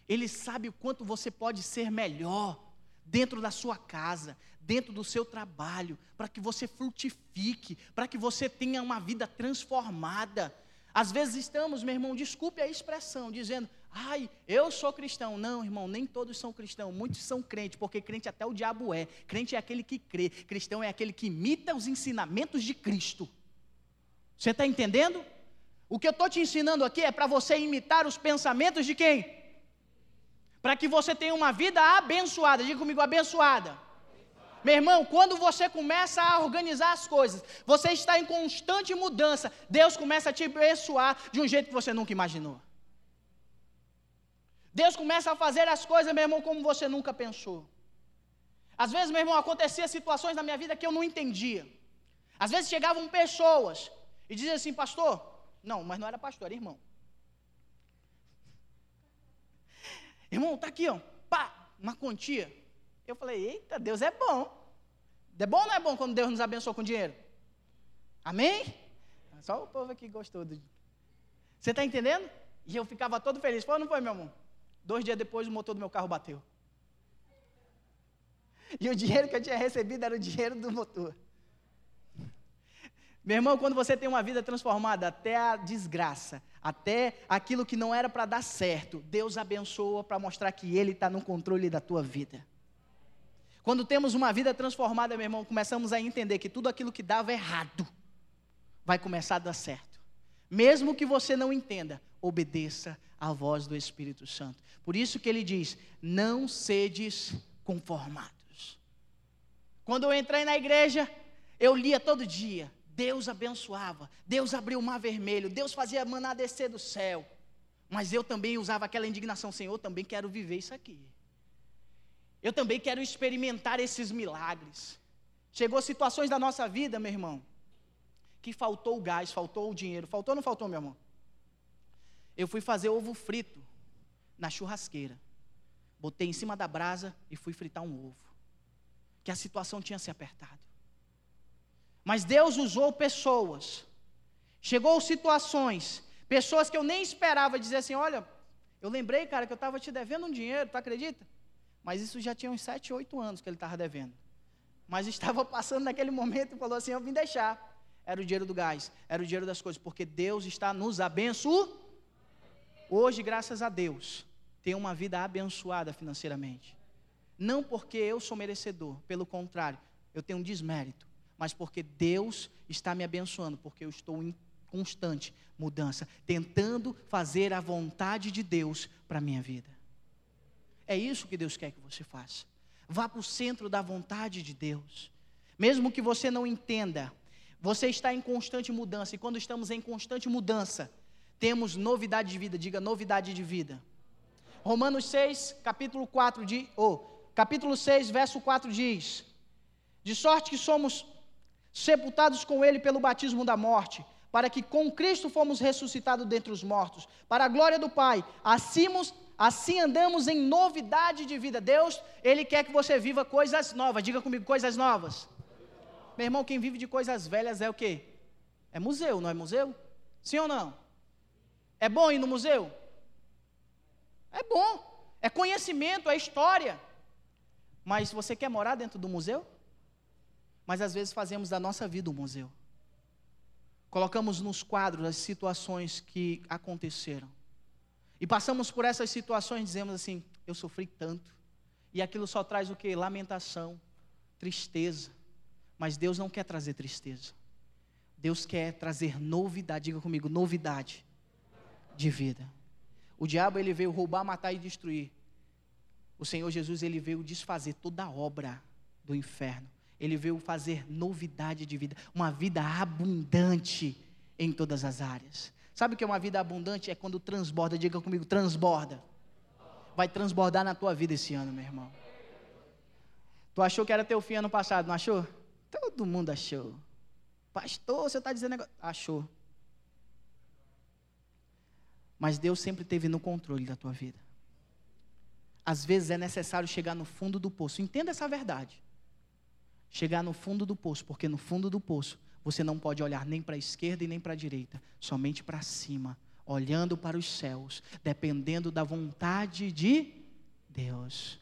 Speaker 1: Ele sabe o quanto você pode ser melhor dentro da sua casa, dentro do seu trabalho, para que você frutifique, para que você tenha uma vida transformada. Às vezes estamos, meu irmão, desculpe a expressão, dizendo, ai, eu sou cristão. Não, irmão, nem todos são cristãos, muitos são crentes, porque crente até o diabo é. Crente é aquele que crê, cristão é aquele que imita os ensinamentos de Cristo. Você está entendendo? O que eu estou te ensinando aqui é para você imitar os pensamentos de quem? Para que você tenha uma vida abençoada. Diga comigo, abençoada. Meu irmão, quando você começa a organizar as coisas, você está em constante mudança, Deus começa a te abençoar de um jeito que você nunca imaginou. Deus começa a fazer as coisas, meu irmão, como você nunca pensou. Às vezes, meu irmão, acontecia situações na minha vida que eu não entendia. Às vezes chegavam pessoas e diziam assim, pastor, não, mas não era pastor, era irmão. Irmão, tá aqui, ó, pá, uma quantia. Eu falei, eita, Deus é bom. É bom ou não é bom quando Deus nos abençoa com dinheiro? Amém? Só o povo aqui gostou. Do... Você está entendendo? E eu ficava todo feliz. Foi ou não foi, meu irmão? Dois dias depois, o motor do meu carro bateu. E o dinheiro que eu tinha recebido era o dinheiro do motor. Meu irmão, quando você tem uma vida transformada, até a desgraça, até aquilo que não era para dar certo, Deus abençoa para mostrar que Ele está no controle da tua vida. Quando temos uma vida transformada, meu irmão, começamos a entender que tudo aquilo que dava errado vai começar a dar certo. Mesmo que você não entenda, obedeça à voz do Espírito Santo. Por isso que ele diz: não sedes conformados. Quando eu entrei na igreja, eu lia todo dia. Deus abençoava, Deus abriu o mar vermelho, Deus fazia maná descer do céu. Mas eu também usava aquela indignação, Senhor, também quero viver isso aqui. Eu também quero experimentar esses milagres. Chegou situações da nossa vida, meu irmão, que faltou o gás, faltou o dinheiro. Faltou ou não faltou, meu irmão? Eu fui fazer ovo frito na churrasqueira. Botei em cima da brasa e fui fritar um ovo. Que a situação tinha se apertado. Mas Deus usou pessoas. Chegou situações, pessoas que eu nem esperava dizer assim: olha, eu lembrei, cara, que eu estava te devendo um dinheiro, tu acredita? Mas isso já tinha uns 7, 8 anos que ele estava devendo. Mas estava passando naquele momento e falou assim: Eu vim deixar. Era o dinheiro do gás, era o dinheiro das coisas, porque Deus está nos abençoando. Hoje, graças a Deus, tenho uma vida abençoada financeiramente. Não porque eu sou merecedor, pelo contrário, eu tenho um desmérito, mas porque Deus está me abençoando, porque eu estou em constante mudança, tentando fazer a vontade de Deus para a minha vida. É isso que Deus quer que você faça. Vá para o centro da vontade de Deus. Mesmo que você não entenda, você está em constante mudança. E quando estamos em constante mudança, temos novidade de vida. Diga novidade de vida. Romanos 6, capítulo 4 de, oh, capítulo 6, verso 4 diz: De sorte que somos sepultados com ele pelo batismo da morte, para que com Cristo fomos ressuscitados dentre os mortos, para a glória do Pai. Assim, assim andamos em novidade de vida. Deus, Ele quer que você viva coisas novas. Diga comigo, coisas novas. Meu irmão, quem vive de coisas velhas é o quê? É museu, não é museu? Sim ou não? É bom ir no museu? É bom. É conhecimento, é história. Mas você quer morar dentro do museu? Mas às vezes fazemos da nossa vida um museu. Colocamos nos quadros as situações que aconteceram. E passamos por essas situações e dizemos assim: eu sofri tanto. E aquilo só traz o que? Lamentação, tristeza. Mas Deus não quer trazer tristeza. Deus quer trazer novidade. Diga comigo, novidade de vida. O diabo ele veio roubar, matar e destruir. O Senhor Jesus ele veio desfazer toda a obra do inferno. Ele veio fazer novidade de vida, uma vida abundante em todas as áreas. Sabe o que é uma vida abundante? É quando transborda, diga comigo, transborda. Vai transbordar na tua vida esse ano, meu irmão. Tu achou que era teu fim ano passado, não achou? Todo mundo achou. Pastor, você está dizendo negócio. Achou. Mas Deus sempre esteve no controle da tua vida. Às vezes é necessário chegar no fundo do poço. Entenda essa verdade. Chegar no fundo do poço, porque no fundo do poço você não pode olhar nem para a esquerda e nem para a direita, somente para cima, olhando para os céus, dependendo da vontade de Deus.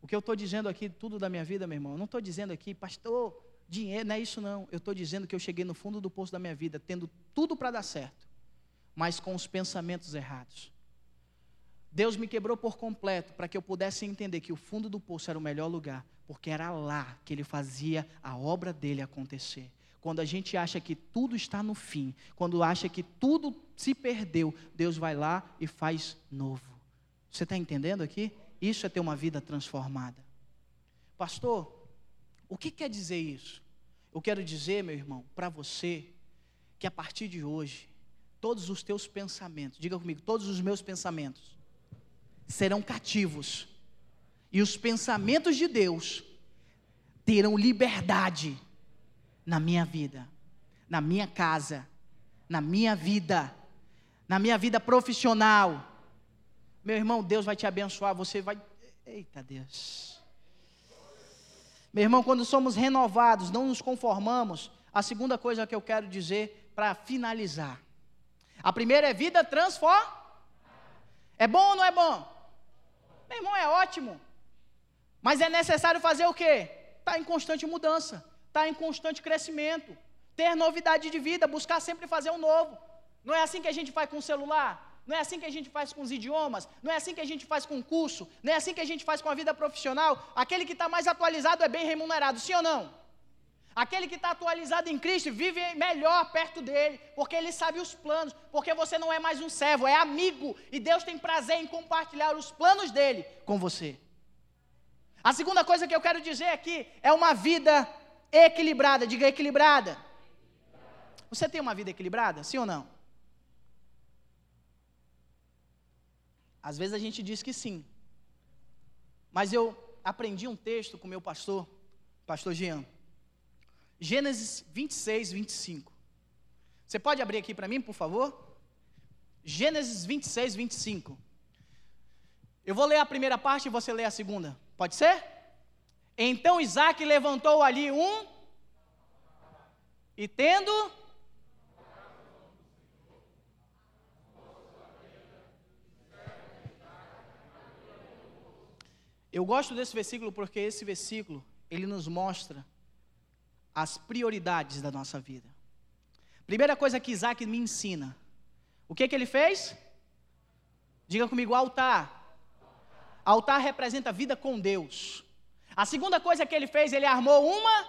Speaker 1: O que eu estou dizendo aqui, tudo da minha vida, meu irmão, eu não estou dizendo aqui, pastor, dinheiro, não é isso não. Eu estou dizendo que eu cheguei no fundo do poço da minha vida, tendo tudo para dar certo mas com os pensamentos errados. Deus me quebrou por completo para que eu pudesse entender que o fundo do poço era o melhor lugar, porque era lá que Ele fazia a obra dele acontecer. Quando a gente acha que tudo está no fim, quando acha que tudo se perdeu, Deus vai lá e faz novo. Você está entendendo aqui? Isso é ter uma vida transformada. Pastor, o que quer dizer isso? Eu quero dizer, meu irmão, para você, que a partir de hoje, todos os teus pensamentos, diga comigo, todos os meus pensamentos serão cativos, e os pensamentos de Deus terão liberdade na minha vida, na minha casa, na minha vida, na minha vida profissional. Meu irmão, Deus vai te abençoar, você vai. Eita Deus. Meu irmão, quando somos renovados, não nos conformamos. A segunda coisa que eu quero dizer para finalizar a primeira é vida transforma. É bom ou não é bom? Meu irmão, é ótimo. Mas é necessário fazer o quê? Estar tá em constante mudança, estar tá em constante crescimento, ter novidade de vida, buscar sempre fazer o um novo. Não é assim que a gente faz com o celular? Não é assim que a gente faz com os idiomas? Não é assim que a gente faz com o curso? Não é assim que a gente faz com a vida profissional? Aquele que está mais atualizado é bem remunerado, sim ou não? Aquele que está atualizado em Cristo vive melhor perto dele, porque ele sabe os planos, porque você não é mais um servo, é amigo, e Deus tem prazer em compartilhar os planos dele com você. A segunda coisa que eu quero dizer aqui é uma vida equilibrada, diga equilibrada. Você tem uma vida equilibrada, sim ou não? Às vezes a gente diz que sim, mas eu aprendi um texto com meu pastor, pastor Jean. Gênesis 26, 25. Você pode abrir aqui para mim, por favor? Gênesis 26, 25. Eu vou ler a primeira parte e você lê a segunda. Pode ser? Então Isaac levantou ali um, e tendo. Eu gosto desse versículo porque esse versículo, ele nos mostra as prioridades da nossa vida. Primeira coisa que Isaac me ensina. O que, que ele fez? Diga comigo, altar. Altar representa vida com Deus. A segunda coisa que ele fez, ele armou uma,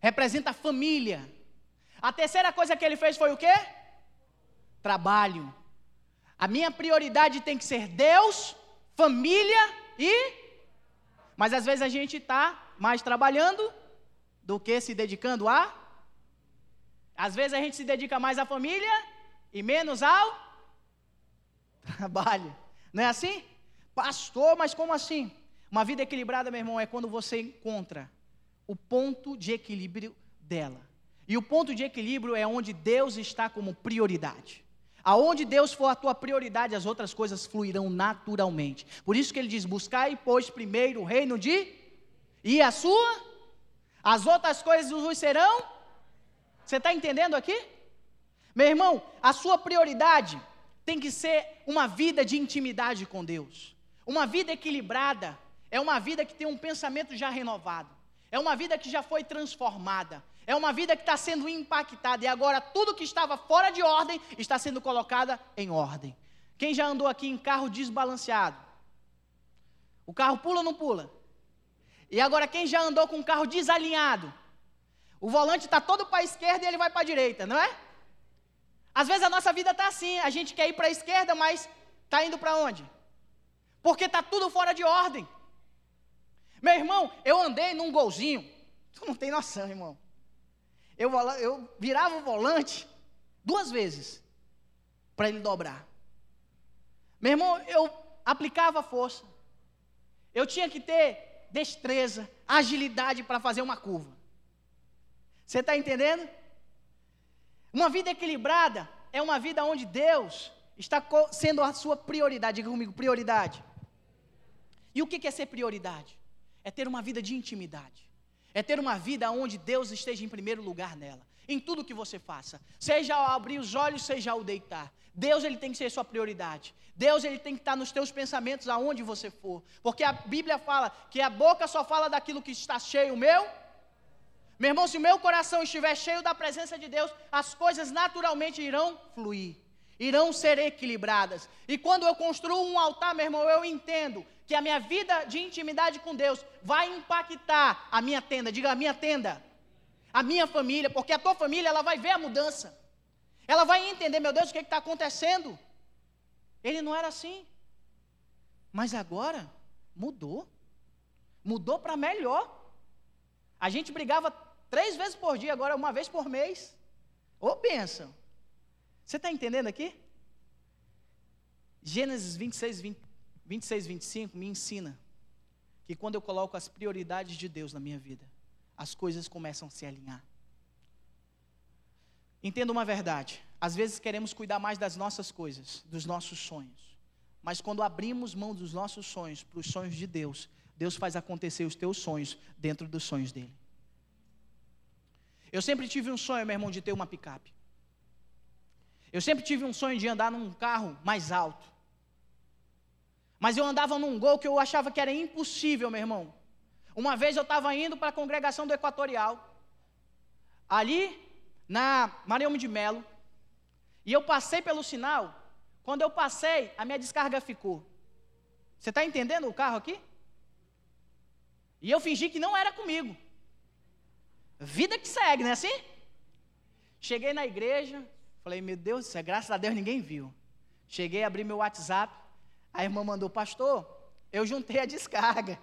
Speaker 1: representa família. A terceira coisa que ele fez foi o quê? Trabalho. A minha prioridade tem que ser Deus, família e. Mas às vezes a gente está mais trabalhando do que se dedicando a. Às vezes a gente se dedica mais à família e menos ao trabalho. Não é assim? Pastor, mas como assim? Uma vida equilibrada, meu irmão, é quando você encontra o ponto de equilíbrio dela. E o ponto de equilíbrio é onde Deus está como prioridade. Aonde Deus for a tua prioridade, as outras coisas fluirão naturalmente. Por isso que ele diz: buscai, pois, primeiro o reino de e a sua, as outras coisas vos serão. Você está entendendo aqui? Meu irmão, a sua prioridade tem que ser uma vida de intimidade com Deus. Uma vida equilibrada é uma vida que tem um pensamento já renovado. É uma vida que já foi transformada. É uma vida que está sendo impactada. E agora tudo que estava fora de ordem está sendo colocada em ordem. Quem já andou aqui em carro desbalanceado? O carro pula ou não pula? E agora quem já andou com um carro desalinhado? O volante está todo para a esquerda e ele vai para a direita, não é? Às vezes a nossa vida está assim, a gente quer ir para a esquerda, mas está indo para onde? Porque está tudo fora de ordem. Meu irmão, eu andei num golzinho. Tu não tem noção, irmão. Eu, eu virava o volante duas vezes para ele dobrar. Meu irmão, eu aplicava força. Eu tinha que ter destreza, agilidade para fazer uma curva. Você está entendendo? Uma vida equilibrada é uma vida onde Deus está sendo a sua prioridade. Diga comigo, prioridade. E o que é ser prioridade? É ter uma vida de intimidade. É ter uma vida onde Deus esteja em primeiro lugar nela. Em tudo que você faça. Seja ao abrir os olhos, seja ao deitar. Deus ele tem que ser sua prioridade. Deus ele tem que estar nos teus pensamentos aonde você for. Porque a Bíblia fala que a boca só fala daquilo que está cheio, meu meu irmão, se o meu coração estiver cheio da presença de Deus, as coisas naturalmente irão fluir, irão ser equilibradas. E quando eu construo um altar, meu irmão, eu entendo que a minha vida de intimidade com Deus vai impactar a minha tenda. Diga a minha tenda, a minha família, porque a tua família ela vai ver a mudança. Ela vai entender, meu Deus, o que está acontecendo. Ele não era assim. Mas agora mudou. Mudou para melhor. A gente brigava Três vezes por dia, agora uma vez por mês. Ô, bênção. Você está entendendo aqui? Gênesis 26, 20, 26, 25 me ensina que quando eu coloco as prioridades de Deus na minha vida, as coisas começam a se alinhar. Entenda uma verdade: às vezes queremos cuidar mais das nossas coisas, dos nossos sonhos, mas quando abrimos mão dos nossos sonhos para os sonhos de Deus, Deus faz acontecer os teus sonhos dentro dos sonhos dele. Eu sempre tive um sonho, meu irmão, de ter uma picape. Eu sempre tive um sonho de andar num carro mais alto. Mas eu andava num gol que eu achava que era impossível, meu irmão. Uma vez eu estava indo para a congregação do Equatorial, ali na Mariamo de Melo, e eu passei pelo sinal. Quando eu passei, a minha descarga ficou. Você está entendendo o carro aqui? E eu fingi que não era comigo. Vida que segue, não é assim? Cheguei na igreja, falei, meu Deus, é graças a Deus ninguém viu. Cheguei, abri meu WhatsApp, a irmã mandou, pastor, eu juntei a descarga.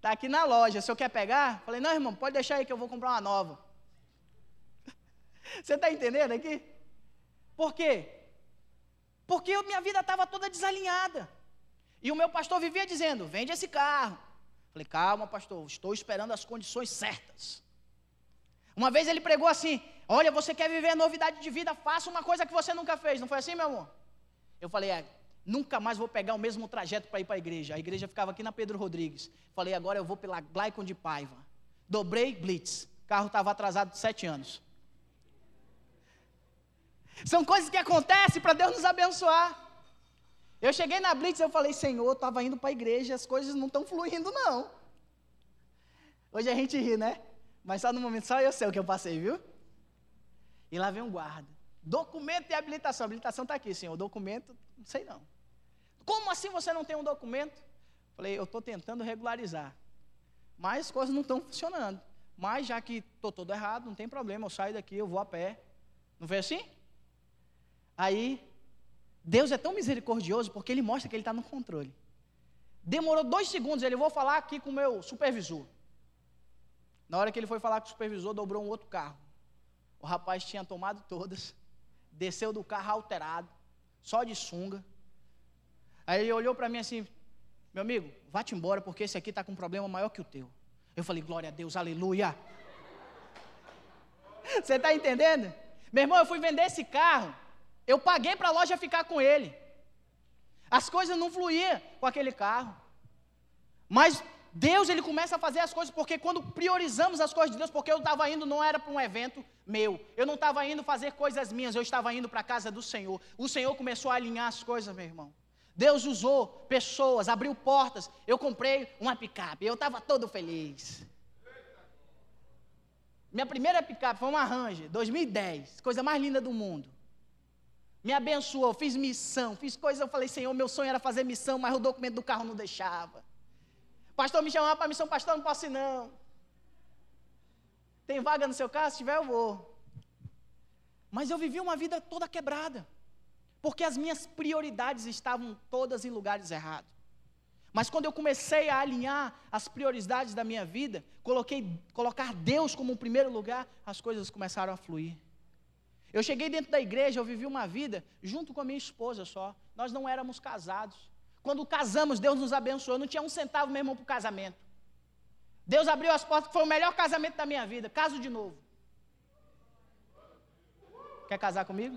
Speaker 1: Está aqui na loja, o senhor quer pegar? Falei, não, irmão, pode deixar aí que eu vou comprar uma nova. Você está entendendo aqui? Por quê? Porque minha vida estava toda desalinhada. E o meu pastor vivia dizendo: vende esse carro, Falei, calma, pastor, estou esperando as condições certas. Uma vez ele pregou assim: Olha, você quer viver novidade de vida, faça uma coisa que você nunca fez. Não foi assim, meu amor? Eu falei, é, nunca mais vou pegar o mesmo trajeto para ir para a igreja. A igreja ficava aqui na Pedro Rodrigues. Falei, agora eu vou pela Glaicon de Paiva. Dobrei Blitz. O carro estava atrasado sete anos. São coisas que acontecem para Deus nos abençoar. Eu cheguei na Blitz e eu falei, Senhor, estava indo para a igreja, as coisas não estão fluindo, não. Hoje a gente ri, né? Mas só no momento, só eu sei o que eu passei, viu? E lá vem um guarda. Documento e habilitação. A habilitação está aqui, senhor. O documento, não sei não. Como assim você não tem um documento? Falei, eu estou tentando regularizar. Mas as coisas não estão funcionando. Mas já que estou todo errado, não tem problema, eu saio daqui, eu vou a pé. Não foi assim? Aí Deus é tão misericordioso porque Ele mostra que Ele está no controle. Demorou dois segundos, ele vou falar aqui com o meu supervisor. Na hora que ele foi falar com o supervisor, dobrou um outro carro. O rapaz tinha tomado todas, desceu do carro alterado, só de sunga. Aí ele olhou para mim assim: Meu amigo, vá-te embora, porque esse aqui está com um problema maior que o teu. Eu falei: Glória a Deus, aleluia. Você está entendendo? Meu irmão, eu fui vender esse carro, eu paguei para a loja ficar com ele. As coisas não fluíam com aquele carro. Mas Deus ele começa a fazer as coisas porque quando priorizamos as coisas de Deus, porque eu estava indo não era para um evento meu, eu não estava indo fazer coisas minhas, eu estava indo para a casa do Senhor. O Senhor começou a alinhar as coisas, meu irmão. Deus usou pessoas, abriu portas. Eu comprei uma picape, eu estava todo feliz. Minha primeira picape foi uma Ranger, 2010, coisa mais linda do mundo. Me abençoou, fiz missão, fiz coisas. Eu falei, Senhor, meu sonho era fazer missão, mas o documento do carro não deixava. Pastor me chamava para missão, pastor, não posso ir não. Tem vaga no seu carro? Se tiver, eu vou. Mas eu vivi uma vida toda quebrada. Porque as minhas prioridades estavam todas em lugares errados. Mas quando eu comecei a alinhar as prioridades da minha vida, coloquei colocar Deus como o primeiro lugar, as coisas começaram a fluir. Eu cheguei dentro da igreja, eu vivi uma vida junto com a minha esposa só. Nós não éramos casados. Quando casamos, Deus nos abençoou. Eu não tinha um centavo mesmo para o casamento. Deus abriu as portas, foi o melhor casamento da minha vida. Caso de novo. Quer casar comigo?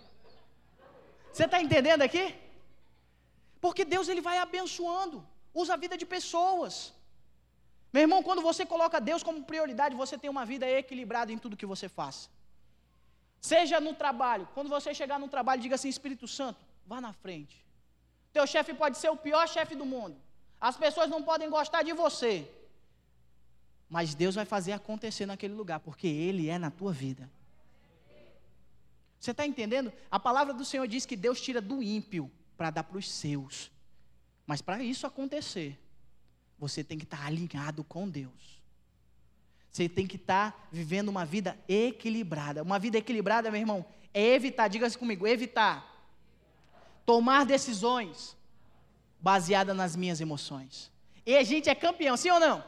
Speaker 1: Você está entendendo aqui? Porque Deus ele vai abençoando, usa a vida de pessoas. Meu irmão, quando você coloca Deus como prioridade, você tem uma vida equilibrada em tudo que você faça. Seja no trabalho, quando você chegar no trabalho, diga assim: Espírito Santo, vá na frente. Teu chefe pode ser o pior chefe do mundo. As pessoas não podem gostar de você. Mas Deus vai fazer acontecer naquele lugar, porque Ele é na tua vida. Você está entendendo? A palavra do Senhor diz que Deus tira do ímpio para dar para os seus. Mas para isso acontecer, você tem que estar tá alinhado com Deus. Você tem que estar tá vivendo uma vida equilibrada. Uma vida equilibrada, meu irmão, é evitar, diga-se comigo, evitar tomar decisões baseadas nas minhas emoções. E a gente é campeão, sim ou não?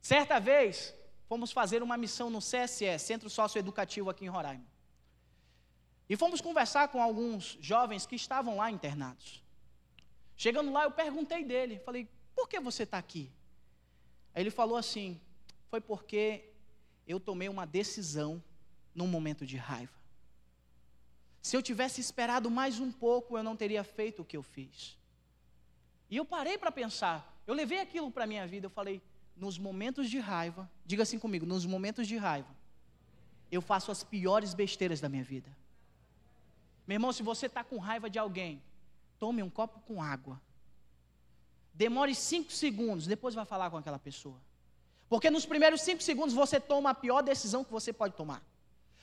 Speaker 1: Certa vez, fomos fazer uma missão no CSE, Centro Socioeducativo aqui em Roraima. E fomos conversar com alguns jovens que estavam lá internados. Chegando lá, eu perguntei dele, falei, por que você está aqui? Aí ele falou assim, foi porque eu tomei uma decisão num momento de raiva. Se eu tivesse esperado mais um pouco, eu não teria feito o que eu fiz. E eu parei para pensar, eu levei aquilo para a minha vida, eu falei, nos momentos de raiva, diga assim comigo, nos momentos de raiva, eu faço as piores besteiras da minha vida. Meu irmão, se você está com raiva de alguém, tome um copo com água. Demore cinco segundos, depois vai falar com aquela pessoa. Porque nos primeiros cinco segundos você toma a pior decisão que você pode tomar.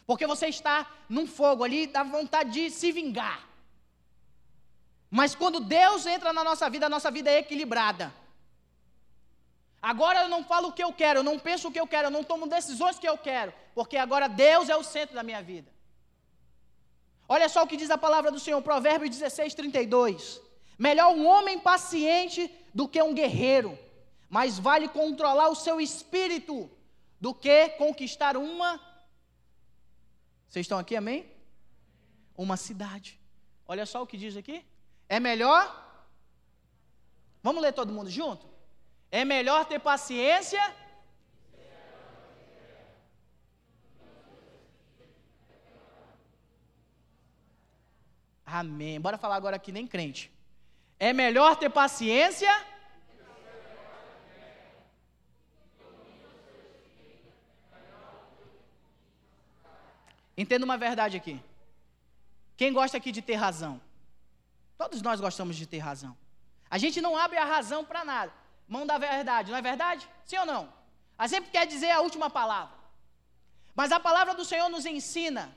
Speaker 1: Porque você está num fogo ali, dá vontade de se vingar. Mas quando Deus entra na nossa vida, a nossa vida é equilibrada. Agora eu não falo o que eu quero, eu não penso o que eu quero, eu não tomo decisões que eu quero, porque agora Deus é o centro da minha vida. Olha só o que diz a palavra do Senhor, Provérbios 16, 32. Melhor um homem paciente do que um guerreiro, mas vale controlar o seu espírito do que conquistar uma vocês estão aqui, amém? Uma cidade. Olha só o que diz aqui. É melhor. Vamos ler todo mundo junto? É melhor ter paciência. Amém. Bora falar agora aqui, nem crente. É melhor ter paciência Entenda uma verdade aqui. Quem gosta aqui de ter razão? Todos nós gostamos de ter razão. A gente não abre a razão para nada. Mão da verdade, não é verdade? Sim ou não? A sempre quer dizer a última palavra. Mas a palavra do Senhor nos ensina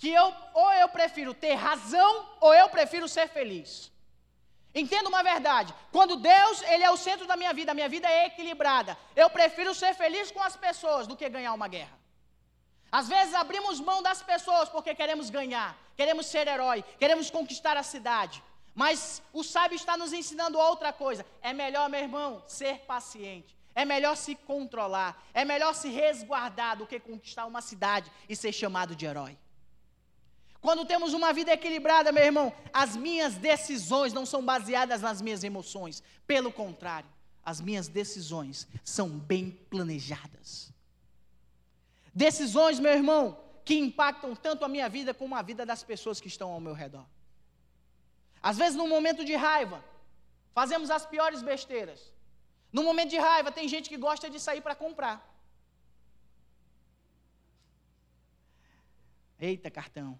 Speaker 1: que eu ou eu prefiro ter razão ou eu prefiro ser feliz. Entenda uma verdade. Quando Deus, ele é o centro da minha vida, a minha vida é equilibrada. Eu prefiro ser feliz com as pessoas do que ganhar uma guerra. Às vezes abrimos mão das pessoas porque queremos ganhar, queremos ser herói, queremos conquistar a cidade. Mas o sábio está nos ensinando outra coisa. É melhor, meu irmão, ser paciente. É melhor se controlar. É melhor se resguardar do que conquistar uma cidade e ser chamado de herói. Quando temos uma vida equilibrada, meu irmão, as minhas decisões não são baseadas nas minhas emoções. Pelo contrário, as minhas decisões são bem planejadas. Decisões, meu irmão, que impactam tanto a minha vida como a vida das pessoas que estão ao meu redor. Às vezes, num momento de raiva, fazemos as piores besteiras. No momento de raiva, tem gente que gosta de sair para comprar. Eita, cartão.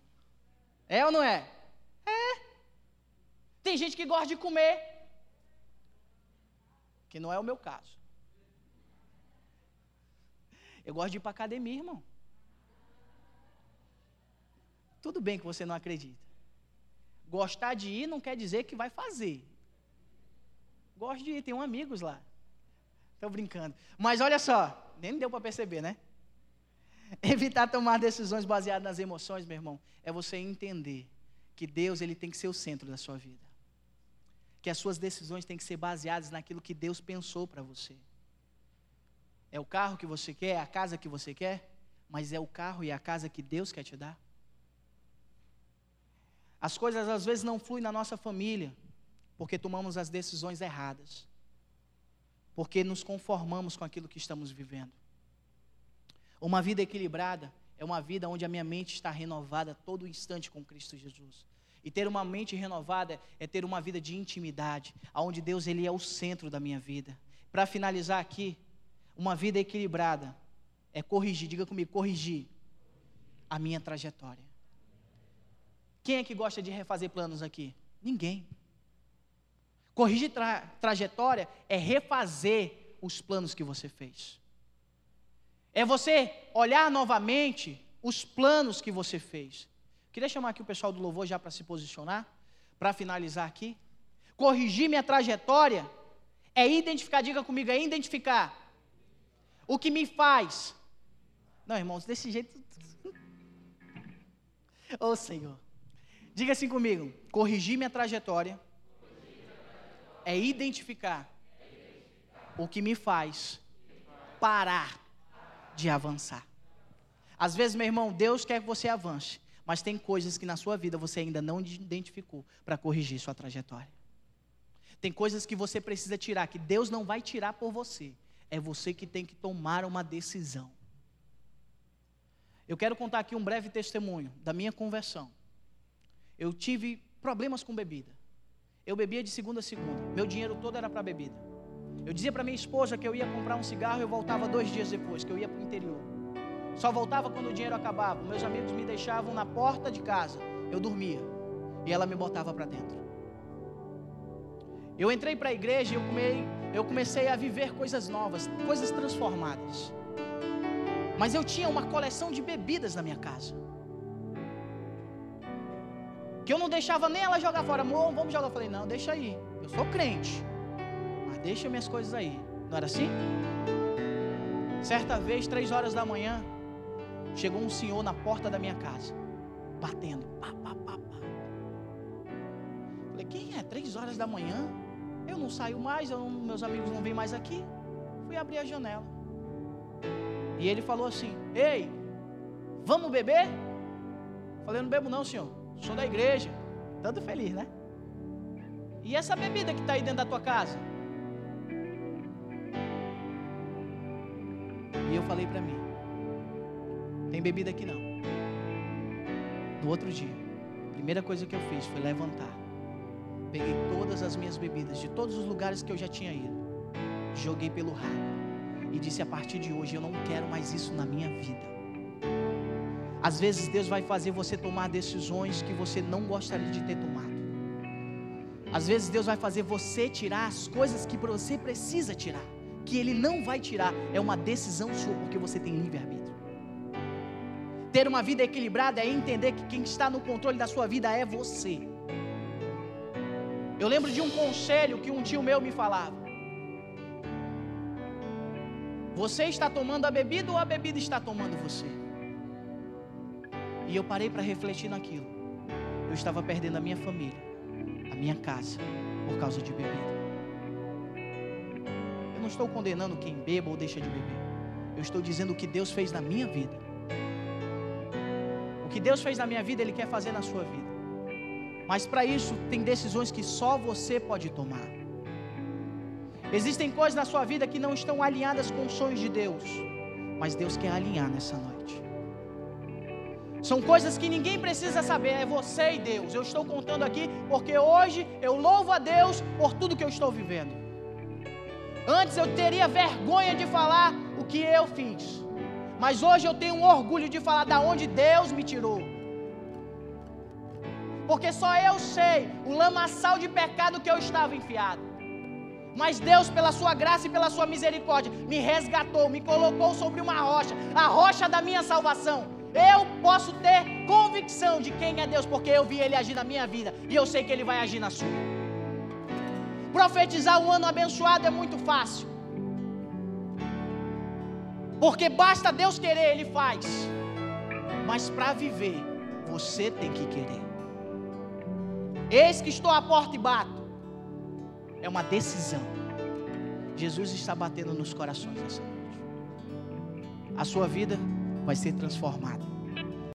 Speaker 1: É ou não é? É. Tem gente que gosta de comer, que não é o meu caso. Eu gosto de ir para academia, irmão. Tudo bem que você não acredita. Gostar de ir não quer dizer que vai fazer. Gosto de ir, tenho amigos lá. Estou brincando. Mas olha só, nem deu para perceber, né? Evitar tomar decisões baseadas nas emoções, meu irmão, é você entender que Deus ele tem que ser o centro da sua vida. Que as suas decisões têm que ser baseadas naquilo que Deus pensou para você. É o carro que você quer, é a casa que você quer, mas é o carro e a casa que Deus quer te dar. As coisas às vezes não fluem na nossa família, porque tomamos as decisões erradas, porque nos conformamos com aquilo que estamos vivendo. Uma vida equilibrada é uma vida onde a minha mente está renovada todo instante com Cristo Jesus. E ter uma mente renovada é ter uma vida de intimidade, onde Deus ele é o centro da minha vida. Para finalizar aqui, uma vida equilibrada é corrigir, diga comigo, corrigir a minha trajetória. Quem é que gosta de refazer planos aqui? Ninguém. Corrigir tra trajetória é refazer os planos que você fez. É você olhar novamente os planos que você fez. Queria chamar aqui o pessoal do louvor já para se posicionar, para finalizar aqui. Corrigir minha trajetória é identificar, diga comigo, é identificar o que me faz. Não, irmãos, desse jeito. Ô oh, Senhor. Diga assim comigo: corrigir minha trajetória é identificar o que me faz parar de avançar. Às vezes, meu irmão, Deus quer que você avance, mas tem coisas que na sua vida você ainda não identificou para corrigir sua trajetória. Tem coisas que você precisa tirar, que Deus não vai tirar por você, é você que tem que tomar uma decisão. Eu quero contar aqui um breve testemunho da minha conversão. Eu tive problemas com bebida. Eu bebia de segunda a segunda. Meu dinheiro todo era para bebida. Eu dizia para minha esposa que eu ia comprar um cigarro e eu voltava dois dias depois, que eu ia para o interior. Só voltava quando o dinheiro acabava. Meus amigos me deixavam na porta de casa. Eu dormia. E ela me botava para dentro. Eu entrei para a igreja e eu comei eu comecei a viver coisas novas, coisas transformadas. Mas eu tinha uma coleção de bebidas na minha casa. Que eu não deixava nem ela jogar fora. Amor, vamos jogar. Eu falei, não, deixa aí. Eu sou crente. Deixa minhas coisas aí. Não era assim? Certa vez, três horas da manhã, chegou um senhor na porta da minha casa, batendo. Pá, pá, pá, pá. Falei, quem é? Três horas da manhã? Eu não saio mais, não, meus amigos não vêm mais aqui. Fui abrir a janela. E ele falou assim: Ei, vamos beber? Falei: Não bebo, não, senhor. Sou da igreja. Tanto feliz, né? E essa bebida que está aí dentro da tua casa? E eu falei para mim: Tem bebida aqui não. No outro dia, a primeira coisa que eu fiz foi levantar Peguei todas as minhas bebidas de todos os lugares que eu já tinha ido, joguei pelo ralo e disse: a partir de hoje eu não quero mais isso na minha vida. Às vezes Deus vai fazer você tomar decisões que você não gostaria de ter tomado. Às vezes Deus vai fazer você tirar as coisas que você precisa tirar, que Ele não vai tirar, é uma decisão sua, porque você tem livre-arbítrio. Ter uma vida equilibrada é entender que quem está no controle da sua vida é você. Eu lembro de um conselho que um tio meu me falava. Você está tomando a bebida ou a bebida está tomando você? E eu parei para refletir naquilo. Eu estava perdendo a minha família, a minha casa, por causa de bebida. Estou condenando quem beba ou deixa de beber. Eu estou dizendo o que Deus fez na minha vida. O que Deus fez na minha vida, Ele quer fazer na sua vida. Mas para isso, tem decisões que só você pode tomar. Existem coisas na sua vida que não estão alinhadas com os sonhos de Deus. mas Deus quer alinhar nessa noite. São coisas que ninguém precisa saber, é você e Deus. Eu estou contando aqui porque hoje eu louvo a Deus por tudo que eu estou vivendo. Antes eu teria vergonha de falar o que eu fiz, mas hoje eu tenho um orgulho de falar da onde Deus me tirou. Porque só eu sei o lamaçal de pecado que eu estava enfiado. Mas Deus, pela sua graça e pela sua misericórdia, me resgatou, me colocou sobre uma rocha, a rocha da minha salvação eu posso ter convicção de quem é Deus, porque eu vi Ele agir na minha vida e eu sei que Ele vai agir na sua. Profetizar um ano abençoado é muito fácil, porque basta Deus querer, Ele faz. Mas para viver, você tem que querer. Eis que estou à porta e bato. É uma decisão. Jesus está batendo nos corações essa noite. A sua vida vai ser transformada.